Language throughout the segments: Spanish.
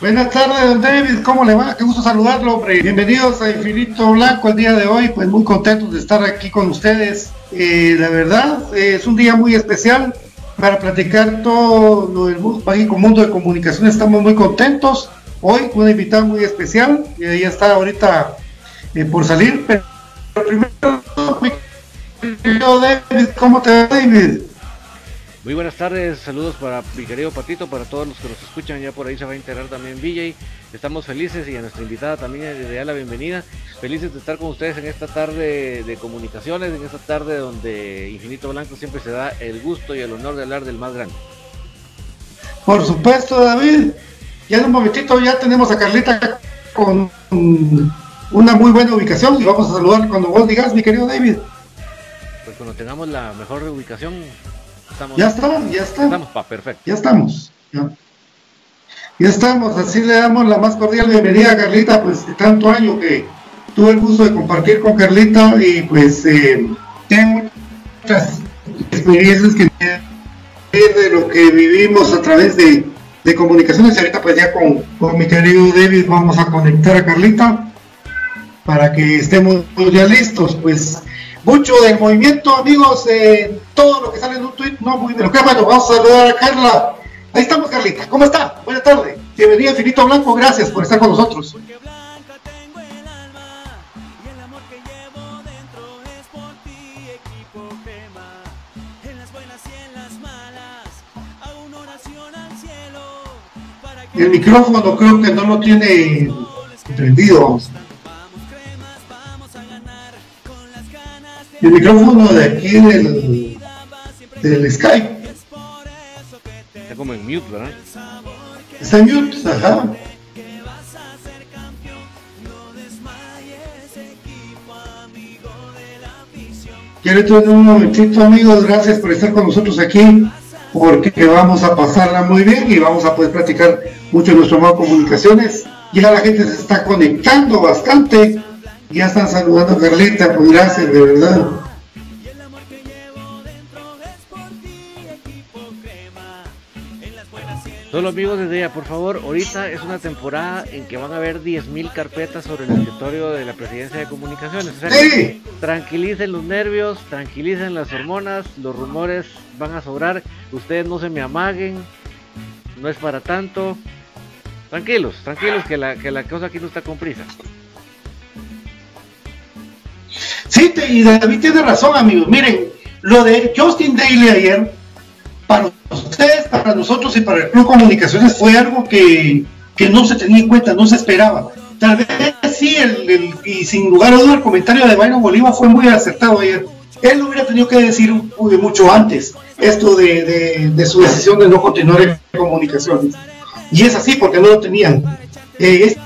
Buenas tardes, don David, ¿cómo le va? Qué gusto saludarlo, hombre. Bienvenidos a Infinito Blanco el día de hoy, pues muy contentos de estar aquí con ustedes. Eh, la verdad, eh, es un día muy especial para platicar todo lo del mundo de comunicaciones. Estamos muy contentos. Hoy una invitada muy especial, y ella está ahorita eh, por salir, pero primero, mi querido David, ¿cómo te va, David? Muy buenas tardes, saludos para mi querido Patito, para todos los que nos escuchan, ya por ahí se va a integrar también VJ. Estamos felices y a nuestra invitada también le da la bienvenida. Felices de estar con ustedes en esta tarde de comunicaciones, en esta tarde donde Infinito Blanco siempre se da el gusto y el honor de hablar del más grande. Por supuesto, David. Ya en un momentito ya tenemos a Carlita con una muy buena ubicación y vamos a saludar cuando vos digas, mi querido David. Pues cuando tengamos la mejor ubicación, ya estamos, ya estamos. Estamos, pa, perfecto. Ya estamos. Ya. ya. estamos, así le damos la más cordial bienvenida a Carlita, pues de tanto año que tuve el gusto de compartir con Carlita y pues eh, tengo muchas experiencias que de lo que vivimos a través de, de comunicaciones y ahorita pues ya con, con mi querido David vamos a conectar a Carlita para que estemos ya listos, pues mucho del movimiento, amigos, eh, todo lo que sale en un tweet, no muy de lo que bueno, vamos a saludar a Carla. Ahí estamos, Carlita. ¿Cómo está? Buenas tardes. Bienvenida, Infinito Blanco. Gracias por estar con nosotros. El micrófono creo que no lo tiene prendido. El micrófono de aquí del, del Skype. Está como en mute, ¿verdad? Está en mute, ajá. Quiero tener un momentito, amigos. Gracias por estar con nosotros aquí, porque vamos a pasarla muy bien y vamos a poder platicar mucho en nuestro modo de comunicaciones. Ya la gente se está conectando bastante ya están saludando a Carlita, pues gracias, de verdad. Solo amigos de ella, por favor, ahorita es una temporada en que van a haber 10.000 carpetas sobre el escritorio de la Presidencia de Comunicaciones. sí. Tranquilicen los nervios, tranquilicen las hormonas, los rumores van a sobrar, ustedes no se me amaguen, no es para tanto. Tranquilos, tranquilos que la, que la cosa aquí no está con prisa. Sí, y David tiene razón, amigos. Miren, lo de Justin Daly ayer, para ustedes, para nosotros y para el Club Comunicaciones fue algo que, no se tenía en cuenta, no se esperaba. Tal vez sí, el, y sin lugar a duda, el comentario de Byron Bolívar fue muy acertado ayer. Él lo hubiera tenido que decir mucho antes esto de, su decisión de no continuar en comunicaciones. Y es así porque no lo tenían. Eh,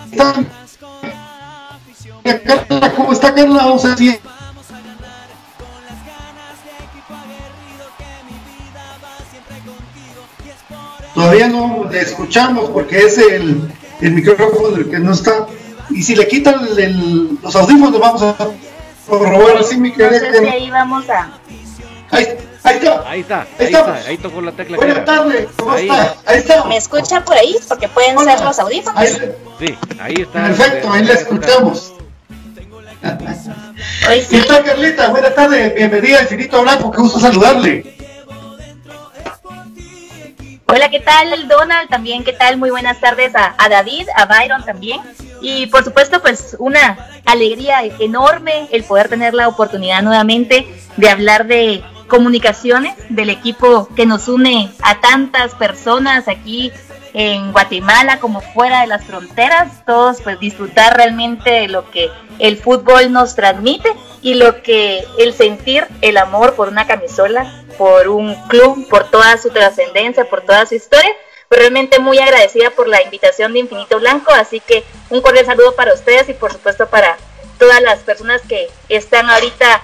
¿Cómo está Carla? O sea, sí, Todavía no le escuchamos porque es el, el micrófono el que no está. Y si le quitan los audífonos, vamos a robar así, mi querida. ahí vamos a. Ahí, ahí está. Ahí está. Ahí, está. Ahí tocó la tecla. Buenas tardes. ¿Cómo está? Ahí está. ¿Me escuchan por ahí? Porque pueden ser los audífonos. Ahí, sí, ahí está. Perfecto, ahí la escuchamos. ¿Qué tal, Carlita? Buenas tardes. Bienvenida a Infinito Blanco. Qué gusto saludarle. Hola, ¿qué tal Donald? También, ¿qué tal? Muy buenas tardes a, David, a Byron también. Y por supuesto, pues una alegría enorme el poder tener la oportunidad nuevamente de hablar de comunicaciones, del equipo que nos une a tantas personas aquí en Guatemala como fuera de las fronteras, todos pues disfrutar realmente de lo que el fútbol nos transmite y lo que el sentir el amor por una camisola, por un club, por toda su trascendencia, por toda su historia. Pues realmente muy agradecida por la invitación de Infinito Blanco, así que un cordial saludo para ustedes y por supuesto para todas las personas que están ahorita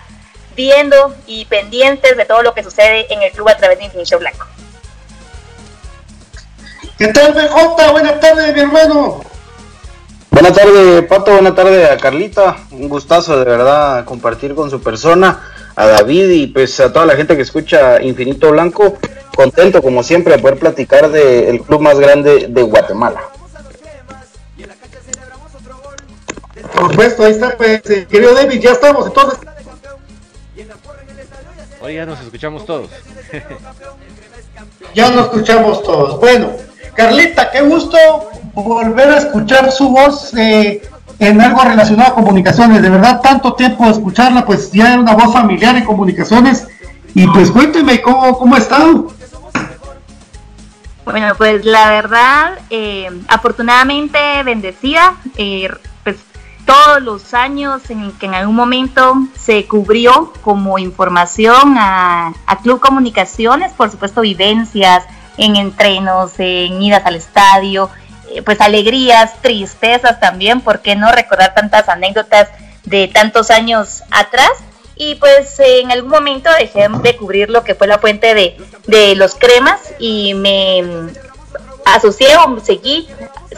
viendo y pendientes de todo lo que sucede en el club a través de Infinito Blanco. ¿Qué tal, BJ? Buenas tardes, mi hermano. Buenas tardes, Pato. Buenas tardes a Carlita. Un gustazo, de verdad, compartir con su persona, a David y pues a toda la gente que escucha Infinito Blanco. Contento, como siempre, de poder platicar del club más grande de Guatemala. Por supuesto, ahí está, pues, eh, querido David, ya estamos, entonces. Hoy ya nos escuchamos todos. ya nos escuchamos todos. Bueno, Carlita, qué gusto volver a escuchar su voz eh, en algo relacionado a comunicaciones. De verdad, tanto tiempo de escucharla, pues ya era una voz familiar en comunicaciones. Y pues cuénteme cómo, cómo ha estado. Bueno, pues la verdad, eh, afortunadamente bendecida, eh, pues todos los años en que en algún momento se cubrió como información a, a Club Comunicaciones, por supuesto vivencias, en entrenos, en idas al estadio, pues alegrías, tristezas también, ¿por qué no recordar tantas anécdotas de tantos años atrás? Y pues en algún momento dejé de cubrir lo que fue la fuente de, de los cremas y me asocié o seguí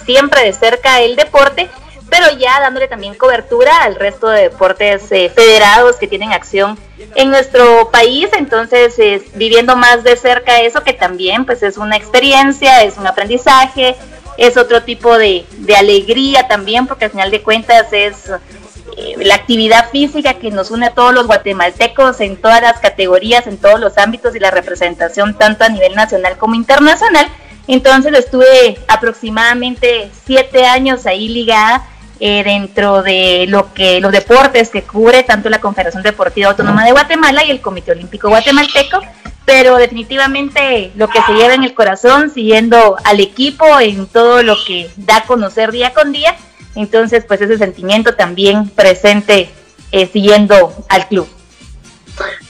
siempre de cerca el deporte pero ya dándole también cobertura al resto de deportes eh, federados que tienen acción en nuestro país, entonces viviendo más de cerca eso que también pues es una experiencia, es un aprendizaje, es otro tipo de, alegría también, porque al final de cuentas es eh, la actividad física que nos une a todos los guatemaltecos en todas las categorías, en todos los ámbitos y la representación tanto a nivel nacional como internacional. Entonces estuve aproximadamente siete años ahí ligada eh, dentro de lo que los deportes que cubre tanto la Confederación Deportiva Autónoma de Guatemala y el Comité Olímpico Guatemalteco, pero definitivamente lo que se lleva en el corazón, siguiendo al equipo en todo lo que da a conocer día con día, entonces pues ese sentimiento también presente eh, siguiendo al club.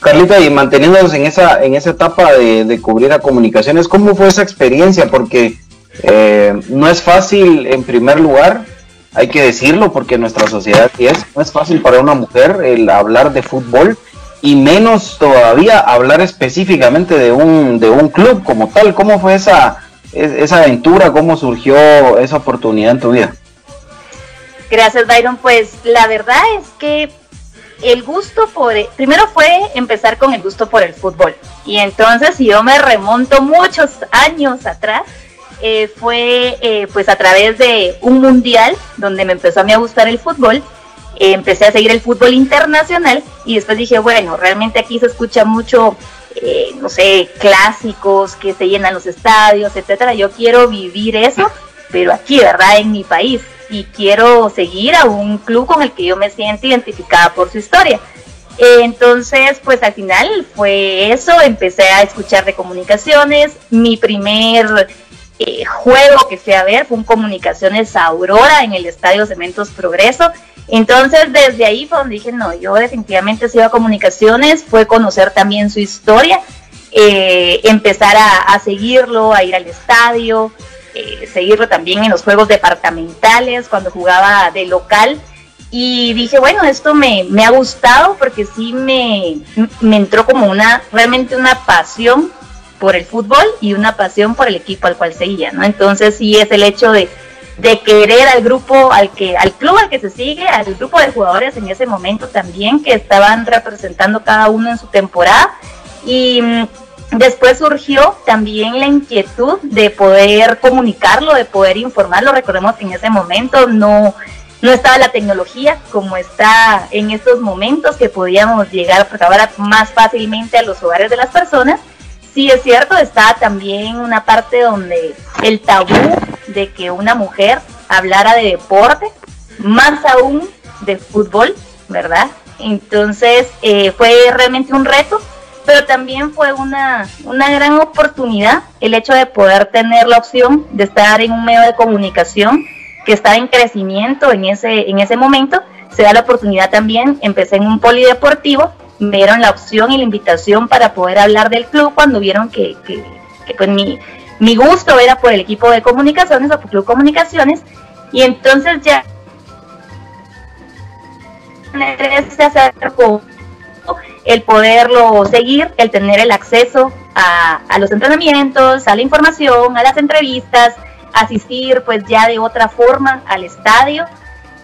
Carlita, y manteniéndonos en esa, en esa etapa de, cubrir a comunicaciones, ¿cómo fue esa experiencia? Porque eh, no es fácil, en primer lugar, hay que decirlo porque nuestra sociedad es, no es fácil para una mujer el hablar de fútbol y menos todavía hablar específicamente de un, de un club como tal. ¿Cómo fue esa, esa aventura? ¿Cómo surgió esa oportunidad en tu vida? Gracias, Byron. Pues la verdad es que el gusto por, primero fue empezar con el gusto por el fútbol. Y entonces, si yo me remonto muchos años atrás, eh, fue eh, pues a través de un mundial donde me empezó a mí a gustar el fútbol. Eh, empecé a seguir el fútbol internacional y después dije, bueno, realmente aquí se escucha mucho, no sé, clásicos que se llenan los estadios, etcétera. Yo quiero vivir eso, pero aquí, ¿verdad? En mi país. Y quiero seguir a un club con el que yo me siento identificada por su historia. Entonces, pues al final fue eso, empecé a escuchar de comunicaciones, mi primer eh, juego que fui a ver fue un Comunicaciones Aurora en el Estadio Cementos Progreso. Entonces, desde ahí fue donde dije, no, yo definitivamente si iba a Comunicaciones, fue conocer también su historia, eh, empezar a, seguirlo, a ir al estadio, eh, seguirlo también en los juegos departamentales, cuando jugaba de local. Y dije, bueno, esto me, me ha gustado porque sí me, me entró como una, realmente una pasión por el fútbol y una pasión por el equipo al cual seguía, ¿no? Entonces sí es el hecho de, querer al grupo, al que, al club al que se sigue, al grupo de jugadores en ese momento también que estaban representando cada uno en su temporada. Y mm, después surgió también la inquietud de poder comunicarlo, de poder informarlo. Recordemos que en ese momento no, no estaba la tecnología como está en estos momentos, que podíamos llegar a más fácilmente a los hogares de las personas sí es cierto, está también una parte donde el tabú de que una mujer hablara de deporte, más aún de fútbol, ¿verdad? Entonces eh, fue realmente un reto, pero también fue una, una gran oportunidad el hecho de poder tener la opción de estar en un medio de comunicación que estaba en crecimiento en ese, en ese momento. Se da la oportunidad también, empecé en un polideportivo, me dieron la opción y la invitación para poder hablar del club cuando vieron que, pues mi, gusto era por el equipo de comunicaciones o por Club Comunicaciones y entonces ya el poderlo seguir, el tener el acceso a, los entrenamientos, a la información, a las entrevistas, asistir pues ya de otra forma al estadio.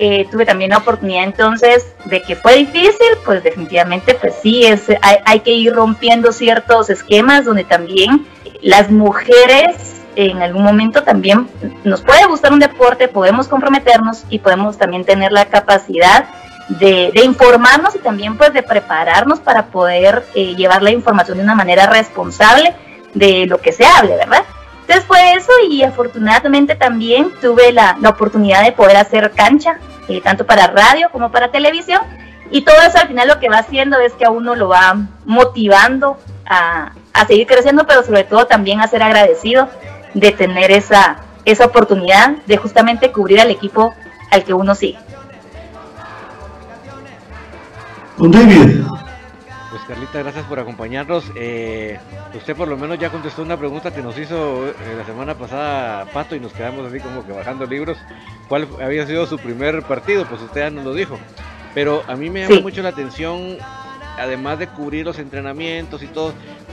Eh, tuve también la oportunidad entonces de que fue difícil, pues definitivamente pues sí, es, hay, hay que ir rompiendo ciertos esquemas donde también las mujeres en algún momento también nos puede gustar un deporte, podemos comprometernos y podemos también tener la capacidad de, informarnos y también pues de prepararnos para poder eh, llevar la información de una manera responsable de lo que se hable, ¿verdad? Entonces fue eso y afortunadamente también tuve la, oportunidad de poder hacer cancha, eh, tanto para radio como para televisión. Y todo eso al final lo que va haciendo es que a uno lo va motivando a, a seguir creciendo, pero sobre todo también a ser agradecido de tener esa, esa oportunidad de justamente cubrir al equipo al que uno sigue. Pues Carlita, gracias por acompañarnos. Eh, usted por lo menos ya contestó una pregunta que nos hizo eh, la semana pasada Pato y nos quedamos así como que bajando libros. ¿Cuál había sido su primer partido? Pues usted ya nos lo dijo. Pero a mí me llama mucho la atención, además de cubrir los entrenamientos y todo,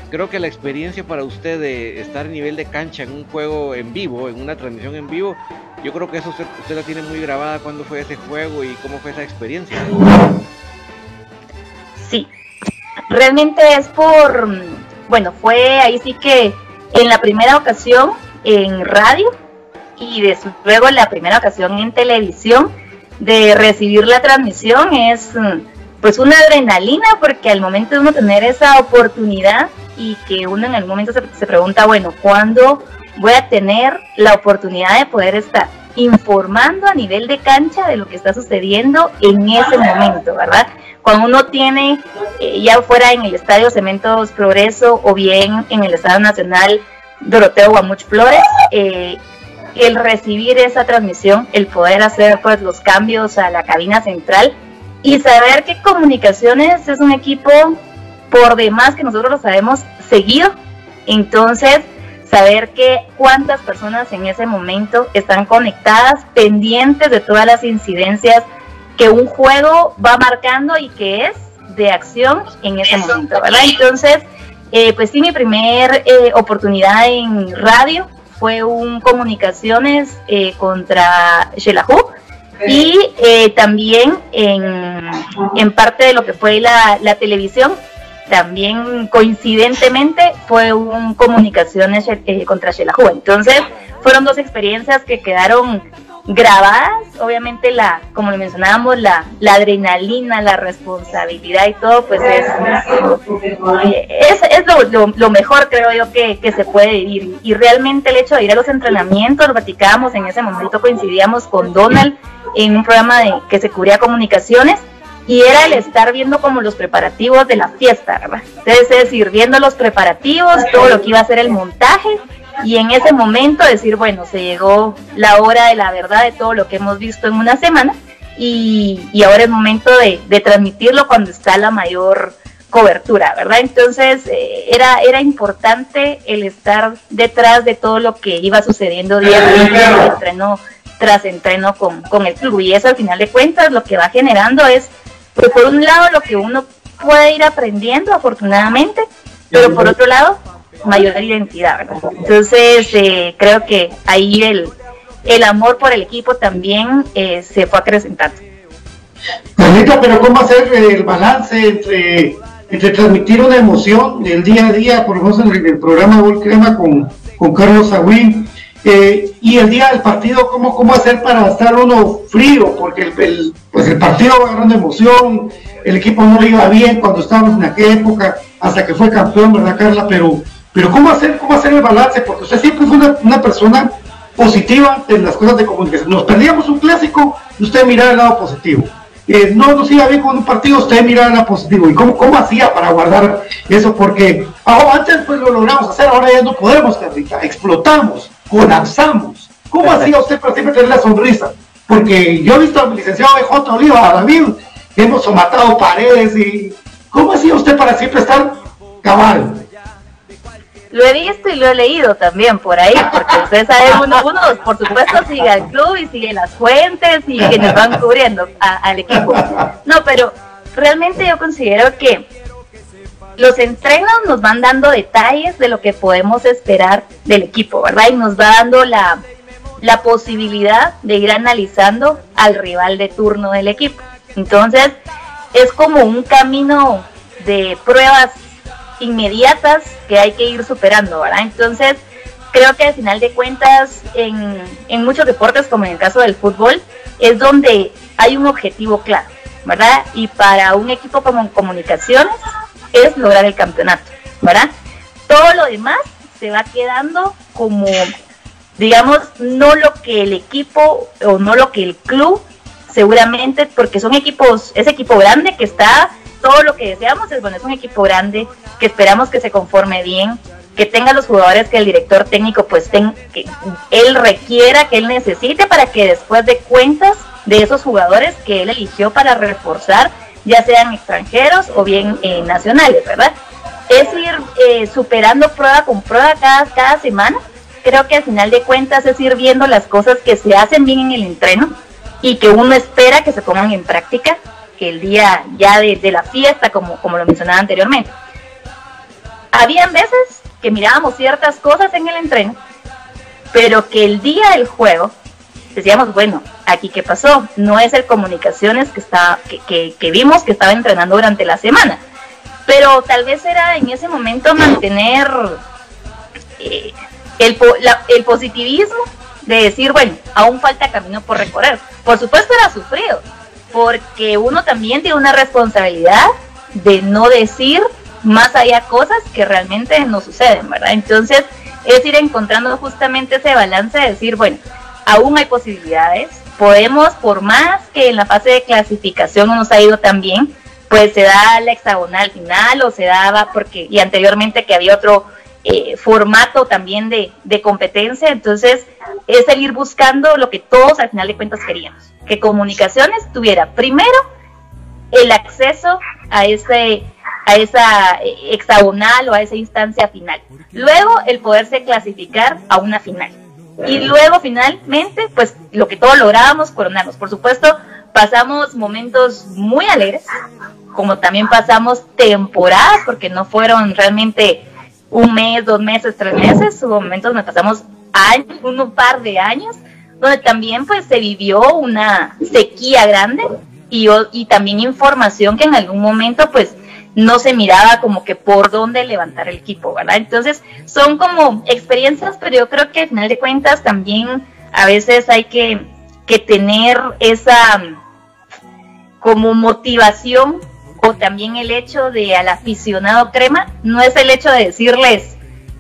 creo que la experiencia para usted de estar a nivel de cancha en un juego en vivo, en una transmisión en vivo, yo creo que eso usted, usted la tiene muy grabada cuando fue ese juego y cómo fue esa experiencia. Sí, realmente es por, bueno, fue ahí sí que en la primera ocasión en radio y después, luego en la primera ocasión en televisión de recibir la transmisión es pues una adrenalina porque al momento de uno tener esa oportunidad y que uno en algún momento se, se pregunta, bueno, ¿cuándo voy a tener la oportunidad de poder estar informando a nivel de cancha de lo que está sucediendo en ese momento, ¿verdad? Cuando uno tiene, eh, ya fuera en el Estadio Cementos Progreso o bien en el Estadio Nacional Doroteo Guamuch Flores, eh, el recibir esa transmisión, el poder hacer pues los cambios a la cabina central y saber que comunicaciones es un equipo por demás que nosotros lo sabemos seguido, entonces saber que cuántas personas en ese momento están conectadas, pendientes de todas las incidencias que un juego va marcando y que es de acción en ese momento, ¿verdad? Entonces, eh, pues sí, mi primer eh, oportunidad en radio fue un comunicaciones eh, contra Shelahu y también en, en, parte de lo que fue la, la, televisión, también coincidentemente fue un comunicaciones contra Shelahu. Entonces, fueron dos experiencias que quedaron grabadas, obviamente la, como le mencionábamos, la, adrenalina, la responsabilidad y todo, pues es, es, lo, lo, mejor creo yo que, que, se puede vivir. Y realmente el hecho de ir a los entrenamientos, lo platicábamos en ese momento, coincidíamos con Donald en un programa de, que se cubría comunicaciones y era el estar viendo como los preparativos de la fiesta, ¿verdad? Entonces es ir viendo los preparativos, todo lo que iba a ser el montaje y en ese momento decir, bueno, se llegó la hora de la verdad de todo lo que hemos visto en una semana y, ahora es momento de, transmitirlo cuando está la mayor cobertura, ¿verdad? Entonces eh, era, era importante el estar detrás de todo lo que iba sucediendo día a día, entreno tras entreno con, con el club. Y eso al final de cuentas lo que va generando es, pues por un lado lo que uno puede ir aprendiendo afortunadamente, pero por otro lado mayor identidad, ¿verdad? Entonces, eh, creo que ahí el, el amor por el equipo también eh, se fue acrecentando. Carlita, pero ¿cómo hacer el balance entre, entre transmitir una emoción del día a día, por ejemplo, en el programa Gol Crema con, con Carlos Agüín, eh, y el día del partido, ¿cómo, ¿cómo hacer para estar uno frío? Porque el, pues el partido va agarrando emoción, el equipo no le iba bien cuando estábamos en aquella época, hasta que fue campeón, ¿verdad, Carla? Pero pero ¿cómo hacer, cómo hacer el balance? Porque usted siempre fue una, persona positiva en las cosas de comunicación. Nos perdíamos un clásico y usted miraba el lado positivo. eh, no nos iba bien con un partido, usted miraba positivo. ¿Y cómo, cómo hacía para guardar eso? Porque oh, antes pues lo logramos hacer, ahora ya no podemos, Carlita. Explotamos, colapsamos. ¿Cómo hacía usted para siempre tener la sonrisa? Porque yo he visto al licenciado BJ Oliva, a David, hemos matado paredes y... ¿Cómo hacía usted para siempre estar cabal? Lo he visto y lo he leído también por ahí, porque ustedes saben, uno, uno por supuesto sigue al club y sigue las fuentes y quienes van cubriendo al equipo. No, pero realmente yo considero que los entrenos nos van dando detalles de lo que podemos esperar del equipo, ¿verdad? Y nos va dando la, la posibilidad de ir analizando al rival de turno del equipo. Entonces, es como un camino de pruebas inmediatas que hay que ir superando, ¿verdad? Entonces, creo que al final de cuentas, en, muchos deportes, como en el caso del fútbol, es donde hay un objetivo claro, ¿verdad? Y para un equipo como comunicaciones es lograr el campeonato, ¿verdad? Todo lo demás se va quedando como, digamos, no lo que el equipo o no lo que el club seguramente, porque son equipos, es equipo grande que está todo lo que deseamos es, bueno, es un equipo grande, que esperamos que se conforme bien, que tenga los jugadores que el director técnico pues ten, que él requiera, que él necesite para que después de cuentas de esos jugadores que él eligió para reforzar, ya sean extranjeros o bien eh, nacionales, ¿verdad? Es ir eh, superando prueba con prueba cada, cada semana. Creo que al final de cuentas es ir viendo las cosas que se hacen bien en el entreno y que uno espera que se pongan en práctica que el día ya de, la fiesta, como, como lo mencionaba anteriormente. Habían veces que mirábamos ciertas cosas en el entreno, pero que el día del juego decíamos, bueno, aquí qué pasó, no es el comunicaciones que, está, que, que, vimos que estaba entrenando durante la semana, pero tal vez era en ese momento mantener eh, el, el positivismo de decir, bueno, aún falta camino por recorrer. Por supuesto era sufrido, porque uno también tiene una responsabilidad de no decir más allá cosas que realmente no suceden, ¿verdad? Entonces es ir encontrando justamente ese balance de decir, bueno, aún hay posibilidades, podemos, por más que en la fase de clasificación no nos ha ido tan bien, pues se da la hexagonal final o se daba porque, y anteriormente que había otro eh, formato también de, competencia, entonces es el ir buscando lo que todos al final de cuentas queríamos que comunicaciones tuviera primero el acceso a ese a esa hexagonal o a esa instancia final. Luego el poderse clasificar a una final. Y luego finalmente, pues lo que todos lográbamos, coronarnos. Por supuesto, pasamos momentos muy alegres, como también pasamos temporadas, porque no fueron realmente un mes, dos meses, tres meses, hubo momentos donde pasamos años, un par de años, donde también pues se vivió una sequía grande y, y también información que en algún momento pues no se miraba como que por dónde levantar el equipo, ¿verdad? Entonces son como experiencias, pero yo creo que al final de cuentas también a veces hay que, que tener esa como motivación o también el hecho de al aficionado crema, no es el hecho de decirles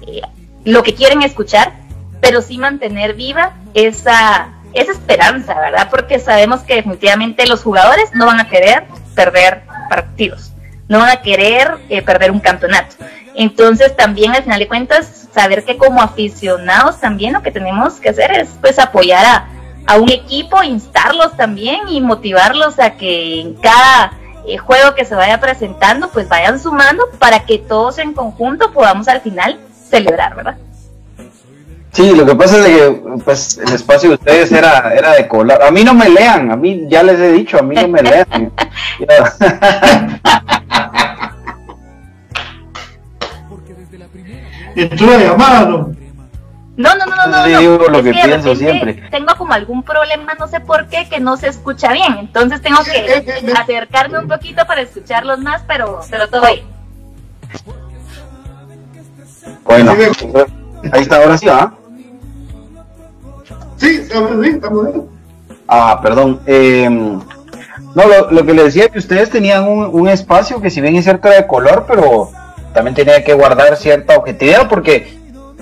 eh, lo que quieren escuchar, pero sí mantener viva esa, esa esperanza, ¿verdad? Porque sabemos que definitivamente los jugadores no van a querer perder partidos, no van a querer eh, perder un campeonato. Entonces también al final de cuentas saber que como aficionados también lo que tenemos que hacer es pues apoyar a, a un equipo, instarlos también y motivarlos a que en cada eh, juego que se vaya presentando pues vayan sumando para que todos en conjunto podamos al final celebrar, ¿verdad? Sí, lo que pasa es que pues, el espacio de ustedes era, era de colar. A mí no me lean, a mí ya les he dicho, a mí no me lean. Entró la llamada, ¿no? No, no, no, no, no. Digo lo que, pienso siempre. Tengo como algún problema, no sé por qué, que no se escucha bien. Entonces tengo que acercarme un poquito para escucharlos más, pero, pero todo bien. Bueno, ahí está, ahora sí, ¿ah? Sí, estamos bien, estamos bien. Ah, perdón. Eh, no, lo, que le decía es que ustedes tenían un, espacio que si bien es cierto de color, pero también tenía que guardar cierta objetividad porque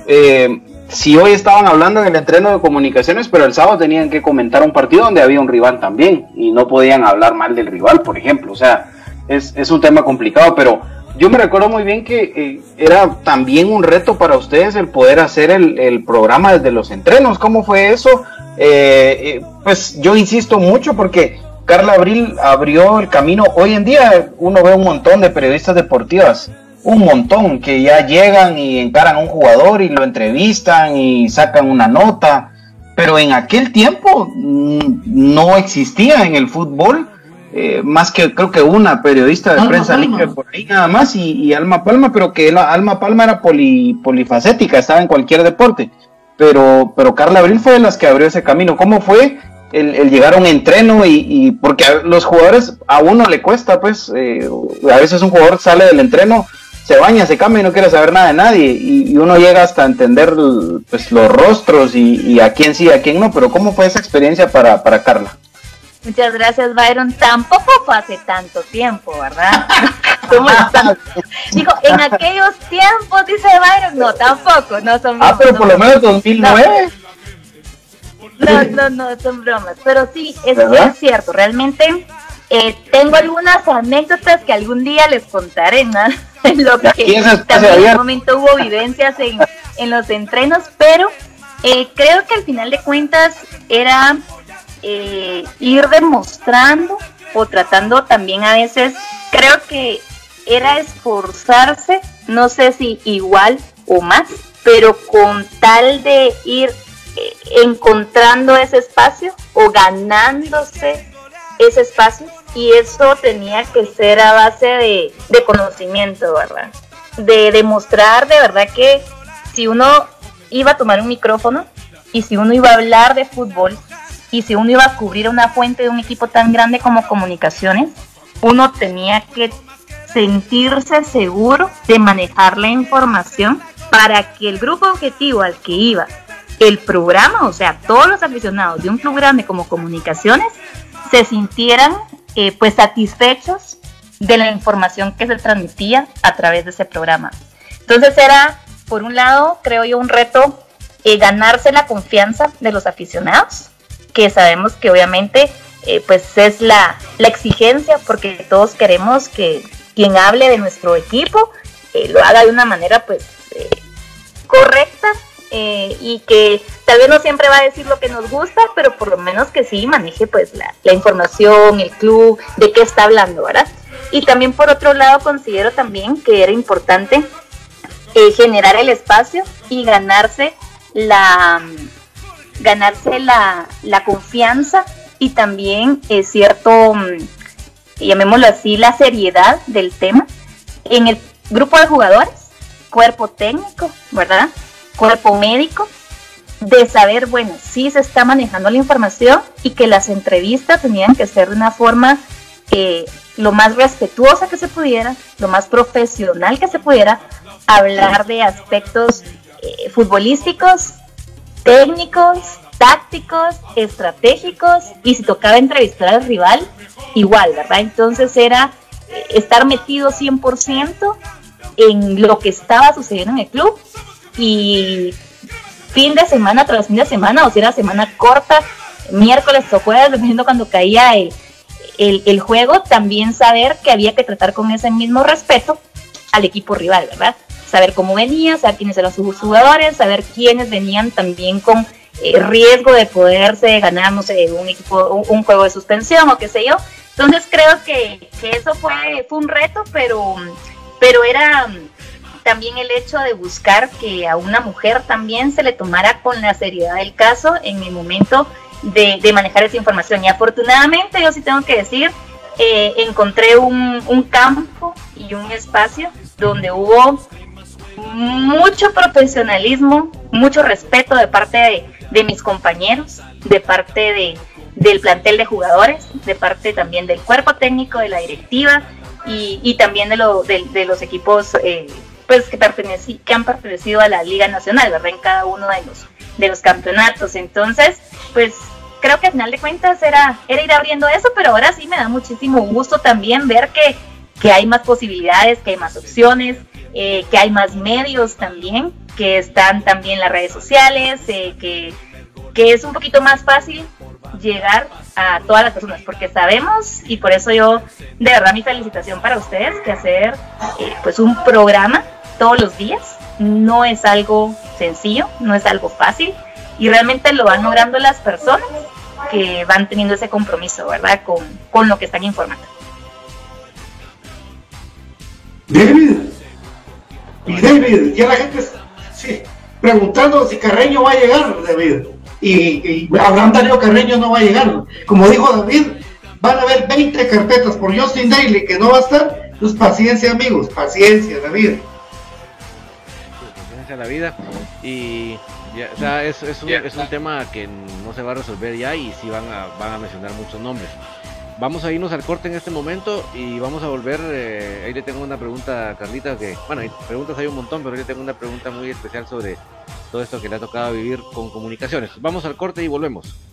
eh, si hoy estaban hablando en el entreno de comunicaciones, pero el sábado tenían que comentar un partido donde había un rival también y no podían hablar mal del rival, por ejemplo. O sea, es, es un tema complicado, pero yo me recuerdo muy bien que eh, era también un reto para ustedes el poder hacer el, el programa desde los entrenos. ¿Cómo fue eso? Eh, eh, pues yo insisto mucho porque Carla Abril abrió el camino. Hoy en día uno ve un montón de periodistas deportivas, un montón que ya llegan y encaran a un jugador y lo entrevistan y sacan una nota. Pero en aquel tiempo mm, no existía en el fútbol eh, más que creo que una periodista de prensa libre por ahí nada más y, Alma Palma, pero que Alma Palma era poli, polifacética, estaba en cualquier deporte. Pero, pero Carla Abril fue de las que abrió ese camino. ¿Cómo fue el, llegar a un entreno? Y, porque a los jugadores a uno le cuesta, pues, eh, a veces un jugador sale del entreno, se baña, se cambia y no quiere saber nada de nadie. Y, uno llega hasta entender pues, los rostros y, a quién sí, a quién no. Pero ¿cómo fue esa experiencia para, para Carla? Muchas gracias, Byron. Tampoco fue hace tanto tiempo, ¿verdad? Dijo, en aquellos tiempos, dice Byron. No, tampoco, no son bromas. Ah, pero por lo menos 2009. No, no, no, son bromas. Pero sí, es, es cierto, realmente eh, tengo algunas anécdotas que algún día les contaré, ¿no? En lo que también en un momento hubo vivencias en, en los entrenos, pero eh, creo que al final de cuentas era eh, ir demostrando o tratando también a veces, creo que era esforzarse, no sé si igual o más, pero con tal de ir eh, encontrando ese espacio o ganándose ese espacio y eso tenía que ser a base de, de conocimiento, ¿verdad? De demostrar de verdad que si uno iba a tomar un micrófono y si uno iba a hablar de fútbol, y si uno iba a cubrir una fuente de un equipo tan grande como comunicaciones, uno tenía que sentirse seguro de manejar la información para que el grupo objetivo al que iba el programa, o sea, todos los aficionados de un club grande como comunicaciones, se sintieran eh, pues satisfechos de la información que se transmitía a través de ese programa. Entonces era, por un lado, creo yo, un reto eh, ganarse la confianza de los aficionados, que sabemos que obviamente eh, pues es la, exigencia porque todos queremos que quien hable de nuestro equipo lo haga de una manera pues eh, y que tal vez no siempre va a decir lo que nos gusta, pero por lo menos que sí maneje pues la, la información, el club, de qué está hablando, ¿verdad? Y también por otro lado considero también que era importante generar el espacio y ganarse la ganarse la, confianza y también es cierto, mm, llamémoslo así, la seriedad del tema en el grupo de jugadores, cuerpo técnico, ¿verdad? Cuerpo médico, de saber, bueno, si se está manejando la información y que las entrevistas tenían que ser de una forma eh, lo más respetuosa que se pudiera, lo más profesional que se pudiera, hablar de aspectos eh, futbolísticos, técnicos, tácticos, estratégicos y si tocaba entrevistar al rival, igual, ¿verdad? Entonces era eh, estar metido 100% en lo que estaba sucediendo en el club y fin de semana tras fin de semana, o si era semana corta, miércoles o jueves, dependiendo cuando caía el, el, juego, también saber que había que tratar con ese mismo respeto al equipo rival, ¿verdad? saber cómo venía, saber quiénes eran sus jugadores, saber quiénes venían también con eh, riesgo de poderse ganar, no sé, un equipo, un, juego de suspensión o qué sé yo. Entonces creo que, eso fue, fue un reto, pero, pero era también el hecho de buscar que a una mujer también se le tomara con la seriedad del caso en el momento de, manejar esa información. Y afortunadamente, yo sí tengo que decir, eh, encontré un, campo y un espacio donde hubo mucho profesionalismo, mucho respeto de parte de, mis compañeros, de parte de, del plantel de jugadores, de parte también del cuerpo técnico, de la directiva y, también de, los equipos eh, pues que, han pertenecido a la Liga Nacional, ¿verdad? En cada uno de los, de los campeonatos. Entonces, pues creo que al final de cuentas era, era ir abriendo eso, pero ahora sí me da muchísimo gusto también ver que, que hay más posibilidades, que hay más opciones, eh, que hay más medios también que están también las redes sociales, eh, que, que es un poquito más fácil llegar a todas las personas, porque sabemos, y por eso yo, de verdad, mi felicitación para ustedes, que hacer eh, pues un programa todos los días no es algo sencillo, no es algo fácil, y realmente lo van logrando las personas que van teniendo ese compromiso, ¿verdad?, con, con lo que están informando. David, y David, ya la gente sí, preguntando si Carreño va a llegar, David y, Abraham Darío Carreño no va a llegar. Como dijo David, van a haber 20 carpetas por Justin Daly que no va a estar. Pues paciencia, amigos, paciencia, David. La vida. Y o sea, es, es, un, es, un, tema que no se va a resolver ya y sí van a, van a mencionar muchos nombres. Vamos a irnos al corte en este momento y vamos a volver. Eh, ahí le tengo una pregunta a Carlita, que, bueno, hay preguntas hay un montón, pero yo le tengo una pregunta muy especial sobre todo esto que le ha tocado vivir con comunicaciones. Vamos al corte y volvemos.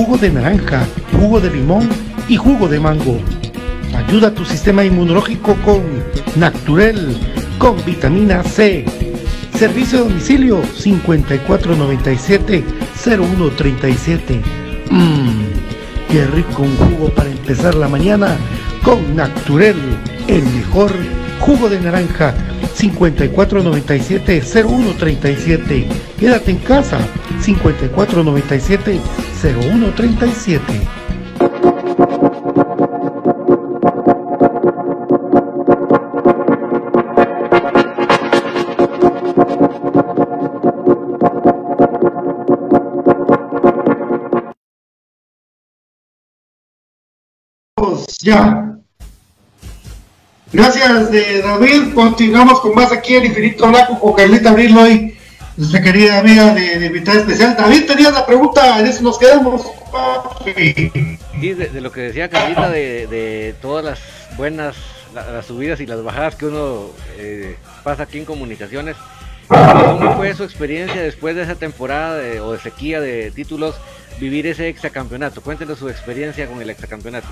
jugo de naranja, jugo de limón y jugo de mango. Ayuda a tu sistema inmunológico con Naturel, con vitamina C. Servicio de domicilio 5497-0137. Mmm, qué rico un jugo para empezar la mañana con Naturel, el mejor jugo de naranja 5497-0137. Quédate en casa 5497-0137. Ya. Gracias, de David. Continuamos con más aquí en Infinito Blanco con Carlita Abril hoy, nuestra querida amiga de, invitada especial. David, tenías la pregunta, en eso nos quedamos. Sí, de, lo que decía Carlita, de, todas las buenas, las subidas y las bajadas que uno eh, pasa aquí en comunicaciones. ¿Cómo fue su experiencia después de esa temporada o de sequía de títulos, vivir ese exacampeonato? Cuéntenos su experiencia con el exacampeonato.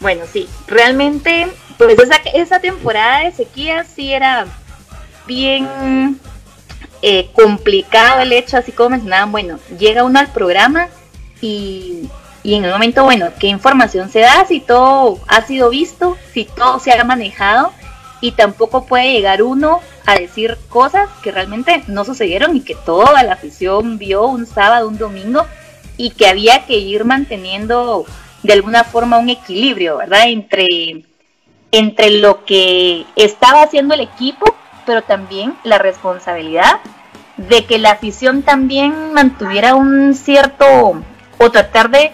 Bueno, sí, realmente, pues esa, esa temporada de sequía sí era bien eh, complicado el hecho, así como mencionaban, bueno, llega uno al programa y, y en el momento, bueno, ¿qué información se da? Si todo ha sido visto, si todo se ha manejado y tampoco puede llegar uno a decir cosas que realmente no sucedieron y que toda la afición vio un sábado, un domingo y que había que ir manteniendo de alguna forma un equilibrio, ¿verdad? Entre, entre lo que estaba haciendo el equipo, pero también la responsabilidad de que la afición también mantuviera un cierto, o tratar de,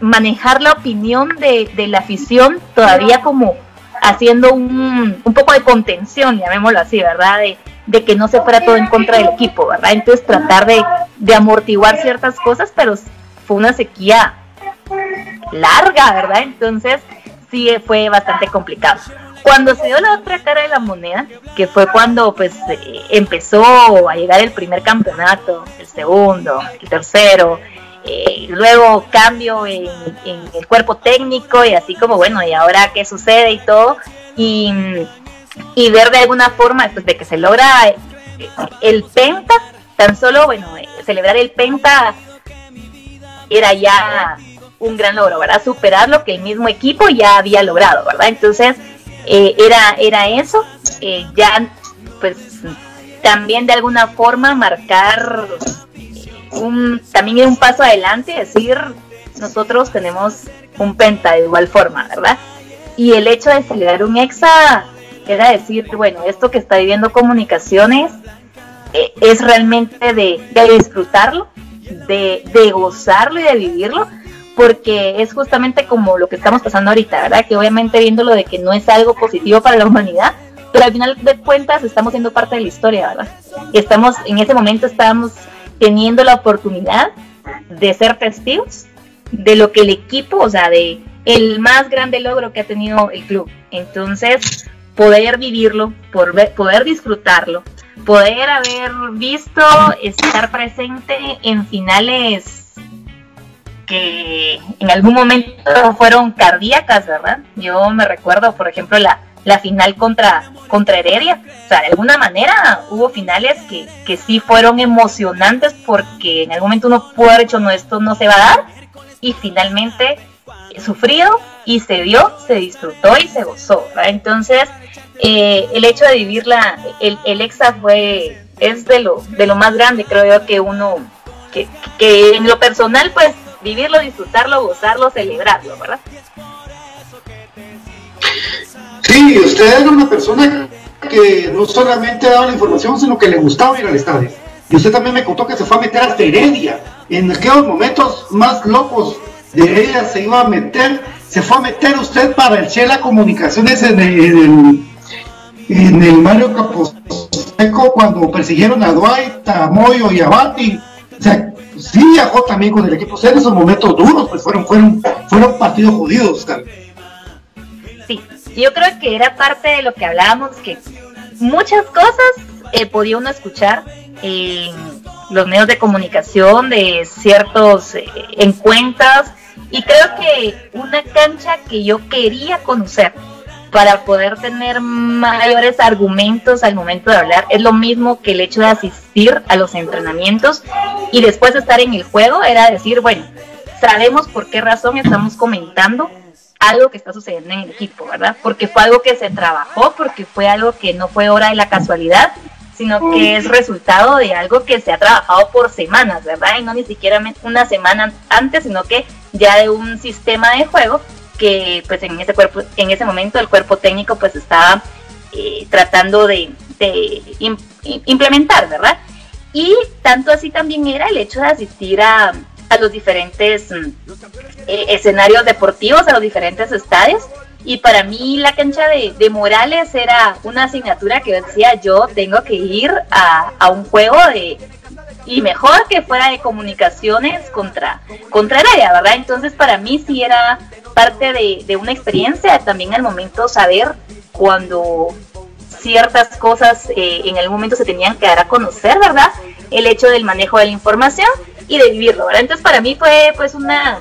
manejar la opinión de, la afición todavía como, haciendo un, un poco de contención, llamémoslo así, ¿verdad? De, de que no se fuera todo en contra del equipo, ¿verdad? Entonces tratar de, de amortiguar ciertas cosas, pero fue una sequía larga, ¿verdad? Entonces sí fue bastante complicado. Cuando se dio la otra cara de la moneda, que fue cuando pues eh, empezó a llegar el primer campeonato, el segundo, el tercero, eh, luego cambio en, el cuerpo técnico y así como bueno, y ahora qué sucede y todo, y, y ver de alguna forma pues, de que se logra eh, el penta, tan solo bueno, celebrar el penta era ya un gran logro, ¿verdad? Superar lo que el mismo equipo ya había logrado, ¿verdad? Entonces, eh, era, era eso, eh, ya pues también de alguna forma marcar un, también un paso adelante, decir, nosotros tenemos un penta de igual forma, ¿verdad? Y el hecho de celebrar un exa era decir, bueno, esto que está viviendo comunicaciones eh, es realmente de, de disfrutarlo, de, de gozarlo y de vivirlo, porque es justamente como lo que estamos pasando ahorita, ¿verdad? Que obviamente viéndolo de que no es algo positivo para la humanidad, pero al final de cuentas estamos siendo parte de la historia, ¿verdad? Estamos, en ese momento estamos teniendo la oportunidad de ser testigos de lo que el equipo, o sea, de el más grande logro que ha tenido el club. Entonces, poder vivirlo, poder disfrutarlo, poder haber visto, estar presente en finales que en algún momento fueron cardíacas, ¿verdad? Yo me recuerdo, por ejemplo, la, la final contra, contra Heredia. O sea, de alguna manera hubo finales que, que sí fueron emocionantes porque en algún momento uno pudo haber hecho, no, esto no se va a dar. Y finalmente sufrido y se dio, se disfrutó y se gozó. ¿verdad? Entonces, eh, el hecho de vivir la, el, el EXA fue, es de lo, de lo más grande, creo yo, que uno, que, que en lo personal, pues vivirlo, disfrutarlo, gozarlo, celebrarlo, ¿verdad? Sí, usted era una persona que no solamente daba la información, sino que le gustaba ir al estadio. Y usted también me contó que se fue a meter hasta Heredia. En aquellos momentos más locos de Heredia se iba a meter, se fue a meter usted para el Chela Comunicaciones en el, en el, Mario Caposeco cuando persiguieron a Dwight, a Moyo y a Bati. O sea, sí viajó también con el equipo. O en esos momentos duros, pues fueron, fueron, fueron partidos jodidos. Sí, yo creo que era parte de lo que hablábamos, que muchas cosas eh, podía uno escuchar en los medios de comunicación de ciertos eh, encuentros y creo que una cancha que yo quería conocer para poder tener mayores argumentos al momento de hablar. Es lo mismo que el hecho de asistir a los entrenamientos y después de estar en el juego era decir, bueno, sabemos por qué razón estamos comentando algo que está sucediendo en el equipo, ¿verdad? Porque fue algo que se trabajó, porque fue algo que no fue hora de la casualidad, sino que es resultado de algo que se ha trabajado por semanas, ¿verdad? Y no ni siquiera una semana antes, sino que ya de un sistema de juego que pues en ese cuerpo, en ese momento el cuerpo técnico pues estaba eh, tratando de, implementar, ¿verdad? Y tanto así también era el hecho de asistir a, los diferentes mm, eh, escenarios deportivos, a los diferentes estadios. Y para mí la cancha de, Morales era una asignatura que decía yo tengo que ir a, a un juego de, y mejor que fuera de comunicaciones contra, contra el área, ¿verdad? Entonces para mí sí era parte de, una experiencia, también al momento saber cuando ciertas cosas eh, en algún momento se tenían que dar a conocer, ¿verdad? El hecho del manejo de la información y de vivirlo, ¿verdad? Entonces para mí fue pues una,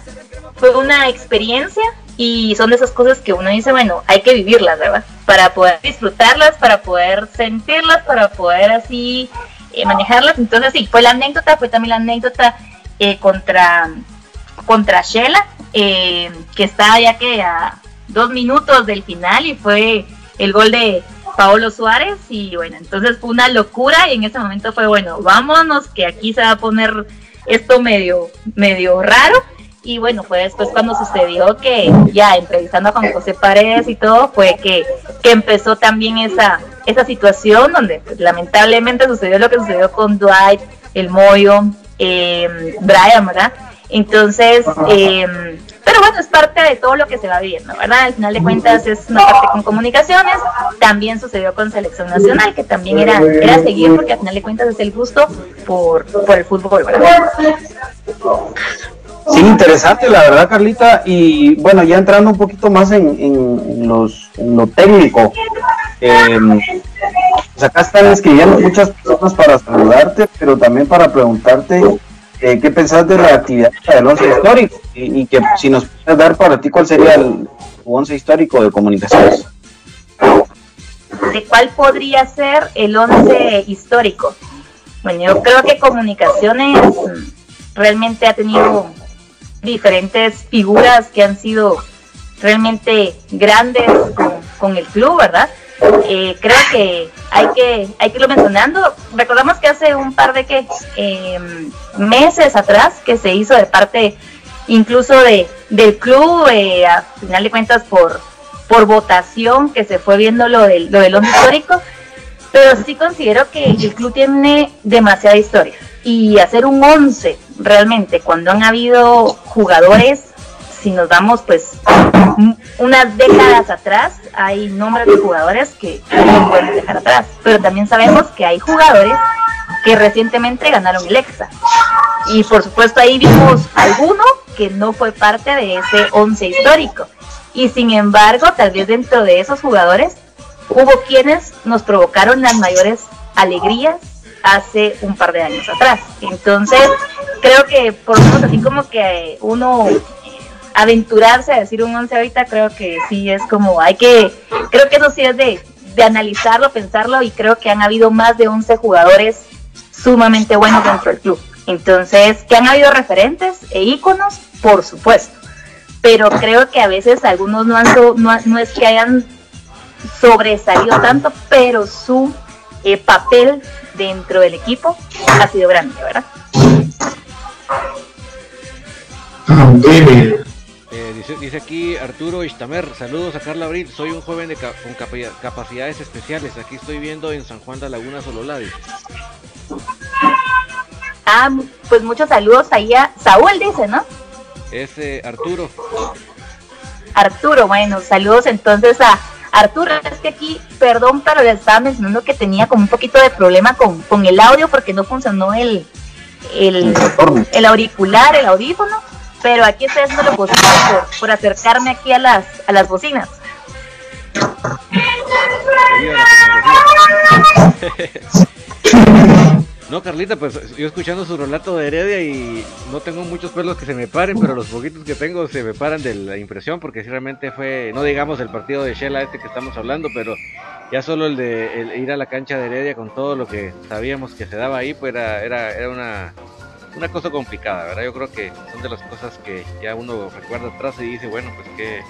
fue una experiencia y son de esas cosas que uno dice, bueno, hay que vivirlas, ¿verdad? Para poder disfrutarlas, para poder sentirlas, para poder así eh, manejarlas. Entonces sí, fue la anécdota, fue también la anécdota eh, contra, contra Shela, eh, que está ya que a dos minutos del final y fue el gol de Paolo Suárez y bueno, entonces fue una locura y en ese momento fue bueno, vámonos que aquí se va a poner esto medio, medio raro y bueno, fue después cuando sucedió que ya entrevistando con José Paredes y todo, fue que, que empezó también esa, esa situación donde pues, lamentablemente sucedió lo que sucedió con Dwight, el Moyo, eh, Brian, ¿verdad? Entonces, eh, pero bueno, es parte de todo lo que se va viendo, ¿verdad? Al final de cuentas es una parte con comunicaciones, también sucedió con selección nacional, que también era, era seguir porque al final de cuentas es el gusto por, por el fútbol, ¿verdad? Sí, interesante, la verdad, Carlita. Y bueno, ya entrando un poquito más en, en, los, en lo técnico. Eh, pues acá están escribiendo muchas personas para saludarte, pero también para preguntarte eh, qué pensás de la actividad del once histórico y, que si nos puedes dar para ti cuál sería el once histórico de comunicaciones. ¿De cuál podría ser el once histórico? Bueno, yo creo que comunicaciones realmente ha tenido diferentes figuras que han sido realmente grandes con, el club, ¿verdad? Eh, creo que hay que hay que irlo mencionando. Recordamos que hace un par de que em, meses atrás que se hizo de parte incluso de del club, eh, a final de cuentas por por votación que se fue viendo lo del lo del hombre histórico, pero sí considero que el club tiene demasiada historia y hacer un 11 realmente cuando han habido jugadores, si nos damos pues unas décadas atrás, hay nombres de jugadores que no pueden dejar atrás, pero también sabemos que hay jugadores que recientemente ganaron el EXA. Y por supuesto ahí vimos alguno que no fue parte de ese 11 histórico. Y sin embargo, tal vez dentro de esos jugadores hubo quienes nos provocaron las mayores alegrías hace un par de años atrás. Entonces, creo que por lo menos así como que uno aventurarse a decir un 11 ahorita, creo que sí es como, hay que, creo que eso sí es de, de analizarlo, pensarlo y creo que han habido más de 11 jugadores sumamente buenos dentro del club. Entonces, que han habido referentes e íconos, por supuesto. Pero creo que a veces algunos no, han no, no es que hayan sobresalido tanto, pero su eh, papel dentro del equipo ha sido grande, ¿verdad? Ah, eh, dice, dice, aquí Arturo Istamer, saludos a Carla Abril, soy un joven de con capacidades especiales, aquí estoy viendo en San Juan de Laguna Sololadi. Ah, pues muchos saludos ahí a Saúl, dice, ¿no? Es eh, Arturo. Arturo, bueno, saludos entonces a Arturo, es que aquí, perdón, pero le estaba mencionando que tenía como un poquito de problema con, con el audio porque no funcionó el, el, el auricular, el audífono, pero aquí estoy haciendo lo posible por, acercarme aquí a las, a las bocinas. No, Carlita, pues yo escuchando su relato de Heredia y no tengo muchos pelos que se me paren, pero los poquitos que tengo se me paran de la impresión porque si realmente fue, no digamos el partido de Shela este que estamos hablando, pero ya solo el de ir a la cancha de Heredia con todo lo que sabíamos que se daba ahí, pues era, era, era una, una cosa complicada, ¿verdad? Yo creo que son de las cosas que ya uno recuerda atrás y dice, bueno, pues qué,